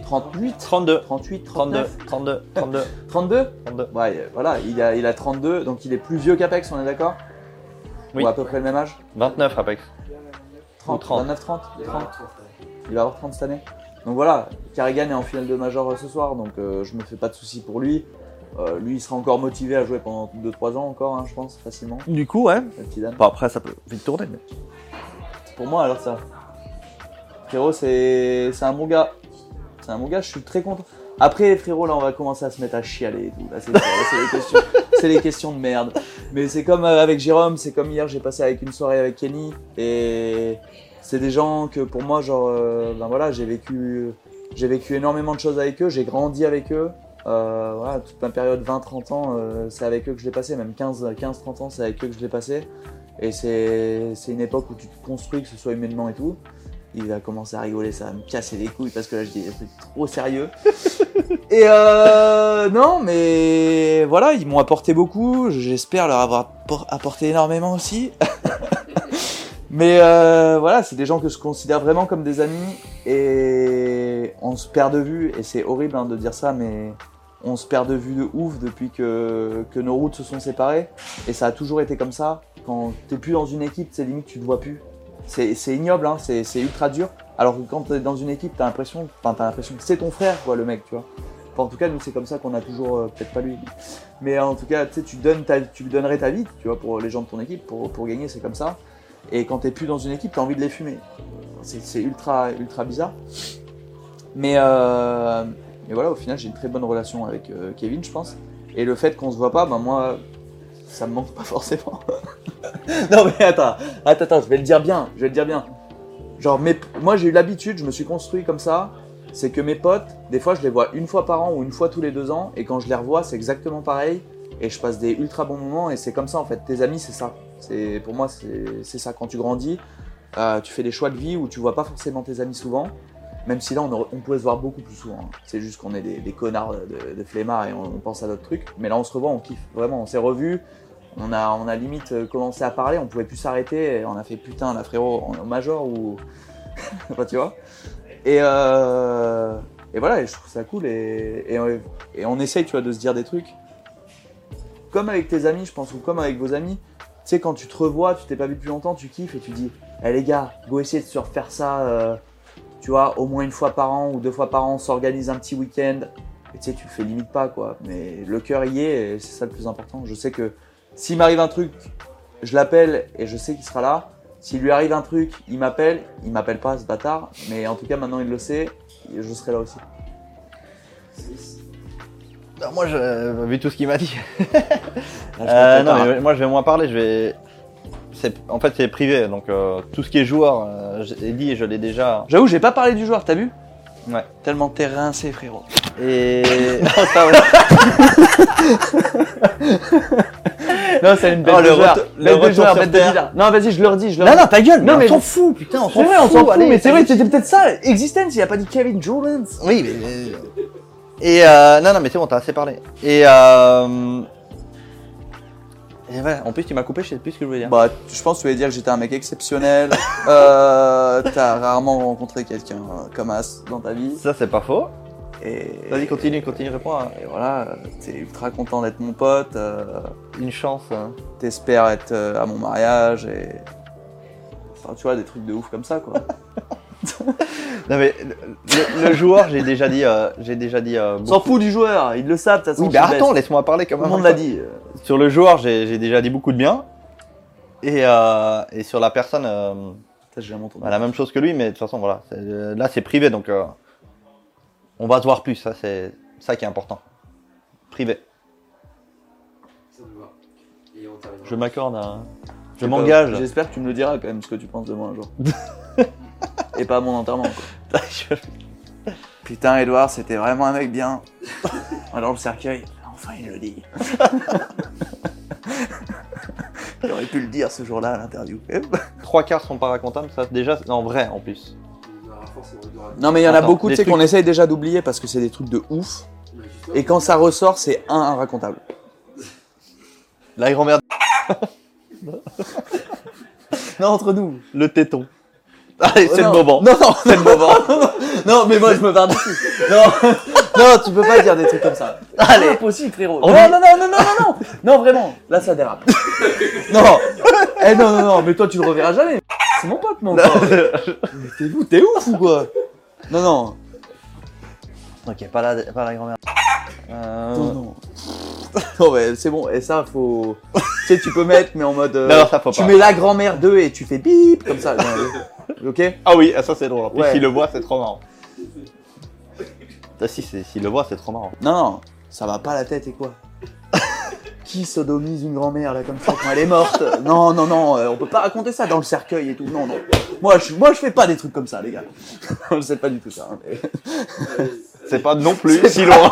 38
32.
38,
32.
39
32. 32.
32
32.
Ouais, euh, voilà, il a, il a 32, donc il est plus vieux qu'Apex, on est d'accord
Oui.
Ou à peu près le même âge
29 Apex.
30,
30.
29, 30, 30. Il va avoir 30 cette année. Donc voilà, Carrigan est en finale de Major euh, ce soir, donc euh, je me fais pas de soucis pour lui. Euh, lui, il sera encore motivé à jouer pendant 2-3 ans encore, hein, je pense, facilement.
Du coup, ouais. Bon, après, ça peut vite tourner. Mais...
Pour moi, alors ça. Frérot, c'est c'est un bon gars. C'est un bon gars, je suis très content. Après, frérot, là, on va commencer à se mettre à chialer et tout. Là, c'est là, c'est les, questions- [LAUGHS] c'est les questions de merde. Mais c'est comme euh, avec Jérôme, c'est comme hier, j'ai passé avec une soirée avec Kenny. Et c'est des gens que pour moi, genre, euh, ben voilà, j'ai vécu, j'ai vécu énormément de choses avec eux, j'ai grandi avec eux. Euh, voilà, toute ma période 20-30 ans, euh, c'est avec eux que je l'ai passé, même 15-30 ans, c'est avec eux que je l'ai passé. Et c'est c'est une époque où tu te construis, que ce soit humainement et tout. Il va commencer à rigoler, ça va me casser les couilles parce que là je dis trop sérieux. [LAUGHS] Et euh, non, mais voilà, ils m'ont apporté beaucoup. J'espère leur avoir por- apporté énormément aussi. [LAUGHS] mais euh, voilà, c'est des gens que je considère vraiment comme des amis et on se perd de vue. Et c'est horrible hein, de dire ça, mais on se perd de vue de ouf depuis que, que nos routes se sont séparées. Et ça a toujours été comme ça. Quand t'es plus dans une équipe, c'est limite tu te vois plus. C'est ignoble, hein, c'est ultra dur. Alors que quand t'es dans une équipe, t'as l'impression, t'as l'impression que c'est ton frère, quoi, le mec, tu vois. En tout cas, nous c'est comme ça qu'on a toujours, euh, peut-être pas lui, mais en tout cas, tu donnes, ta, tu donnerais ta vie, tu vois, pour les gens de ton équipe, pour, gagner, c'est comme ça. Et quand t'es plus dans une équipe, t'as envie de les fumer. C'est ultra, ultra bizarre. Mais, euh, mais voilà, au final, j'ai une très bonne relation avec euh, Kevin, je pense. Et le fait qu'on se voit pas, ben moi, ça me manque pas forcément. [LAUGHS] non mais attends, attends, attends, je vais le dire bien, je vais le dire bien. Genre, mes, moi j'ai eu l'habitude, je me suis construit comme ça, c'est que mes potes, des fois je les vois une fois par an ou une fois tous les deux ans, et quand je les revois, c'est exactement pareil, et je passe des ultra bons moments, et c'est comme ça en fait. Tes amis, c'est ça. C'est Pour moi, c'est ça. Quand tu grandis, euh, tu fais des choix de vie où tu vois pas forcément tes amis souvent, même si là on, aurait- on pouvait se voir beaucoup plus souvent. hein. C'est juste qu'on est des, des connards de, de flemmards et on, on pense à d'autres trucs, mais là on se revoit, on kiffe, vraiment, on s'est revus. On a, on a limite euh, commencé à parler, on pouvait plus s'arrêter, on a fait putain, la frérot, on est au major ou. [LAUGHS] enfin, tu vois. Et, euh, et voilà, je trouve ça cool, et, euh, et on essaye, tu vois, de se dire des trucs. Comme avec tes amis, je pense, ou comme avec vos amis. Tu sais, quand tu te revois, tu t'es pas vu depuis longtemps, tu kiffes et tu dis, eh les gars, go essayer de se refaire ça, tu vois, au moins une fois par an ou deux fois par an, on s'organise un petit week-end. Et tu sais, tu le fais limite pas, quoi. Mais le cœur y est, et c'est ça le plus important. Je sais que s'il m'arrive un truc, je l'appelle et je sais qu'il sera là. S'il lui arrive un truc, il m'appelle. Il m'appelle pas, ce bâtard. Mais en tout cas, maintenant il le sait. Je serai là aussi.
Non, moi, je, vu tout ce qu'il m'a dit.
Là, [LAUGHS] je
Euh, non, mais moi, je vais moins parler. Je vais. En fait, c'est privé, donc euh, tout ce qui est joueur, euh, j'ai dit et je l'ai déjà.
J'avoue, j'ai pas parlé du joueur, t'as vu?
Ouais.
Tellement t'es rincé, frérot.
Et. [LAUGHS] [LAUGHS] non, pas vrai.
Non, c'est une bête
Oh,
de
le
joueur. Bête de joueur, bête de. Non, vas-y, je leur dis, je leur
Non,
dis.
non, ta gueule,
Non,
mais on s'en fout, putain, on s'en
C'est
fout.
vrai, on s'en fout, mais c'est vrai, c'était peut-être ça, Existence, il a pas dit Kevin Jones.
Oui, mais. mais- Et euh, non, non, mais c'est bon, t'as assez parlé. Et euh. Et voilà, en plus, tu m'as coupé, je sais plus ce que je voulais dire.
Bah, je pense que tu voulais dire que j'étais un mec exceptionnel. [LAUGHS] euh, T'as rarement rencontré quelqu'un comme As dans ta vie.
Ça, c'est pas faux.
Et,
Vas-y, continue, continue, réponds.
et voilà, t'es ultra content d'être mon pote. euh,
Une chance. hein.
T'espères être euh, à mon mariage et. Enfin, tu vois, des trucs de ouf comme ça, quoi. [LAUGHS]
Non mais le, joueur, j'ai déjà dit, euh, j'ai déjà dit. euh,
On s'en fout du joueur, ils le savent, de toute façon.
Oui, mais attends, laisse-moi parler quand
Tout
même.
le monde l'a dit.
Sur le joueur, j'ai déjà dit beaucoup de bien. Et, et sur la personne,
j'ai
bah, la même chose que lui, mais de toute façon, voilà. Là, c'est privé, donc euh, on va se voir plus. Ça, c'est ça qui est important. Privé. Je m'accorde à. Je
sais
m'engage.
J'espère que tu me le diras quand même ce que tu penses de moi un jour. [LAUGHS] Et pas à mon enterrement. quoi. [LAUGHS] Putain, Edouard, c'était vraiment un mec bien. Alors le cercueil, enfin il le dit. [LAUGHS] J'aurais pu le dire ce jour-là à l'interview.
Trois quarts sont pas racontables, ça déjà, en vrai en plus.
Non, mais il y en a
Attends,
beaucoup, tu
des
sais,
trucs-
qu'on essaye déjà d'oublier parce que c'est des trucs de ouf. Et quand ça ressort, c'est un inracontable. [LAUGHS]
La grand-mère, [LAUGHS]
Non, entre nous.
le téton. [LAUGHS] Allez, c'est le moment.
Non, non,
C'est le moment.
Non, mais moi je me parle dessus. Non, non, tu peux pas dire des trucs comme ça. [LAUGHS]
Allez.
C'est impossible, frérot.
On
Non,
dit-
non, non, non, non, non, non. Non, vraiment. Là, ça dérape. [LAUGHS] Non. Eh non, non, non, mais toi, tu le reverras jamais. C'est mon pote, mon pote.
t'es où T'es ouf ou quoi? Non, non.
ok, pas la, pas la grand-mère. Euh,
Non, non. Non, mais c'est bon. Et ça, faut. tu sais, tu peux mettre, mais en mode. euh,
Non, ça faut
tu
pas.
mets la grand-mère 2 et tu fais bip comme ça. [LAUGHS] Ok?
Ah oui, ah, ça c'est drôle. Plus,
Ouais.
s'il le voit, c'est trop marrant. Ah, si, c'est- s'il le voit, c'est trop marrant.
Non, non. Ça va pas la tête et quoi [LAUGHS] Qui sodomise une grand-mère là comme ça quand elle est morte? Non, non, non. euh, on peut pas raconter ça dans le cercueil et tout. Non, non. Moi, je, moi, je fais pas des trucs comme ça, les gars. [LAUGHS] je sais pas du tout ça. hein, mais-
C'est pas non plus [LAUGHS] si loin.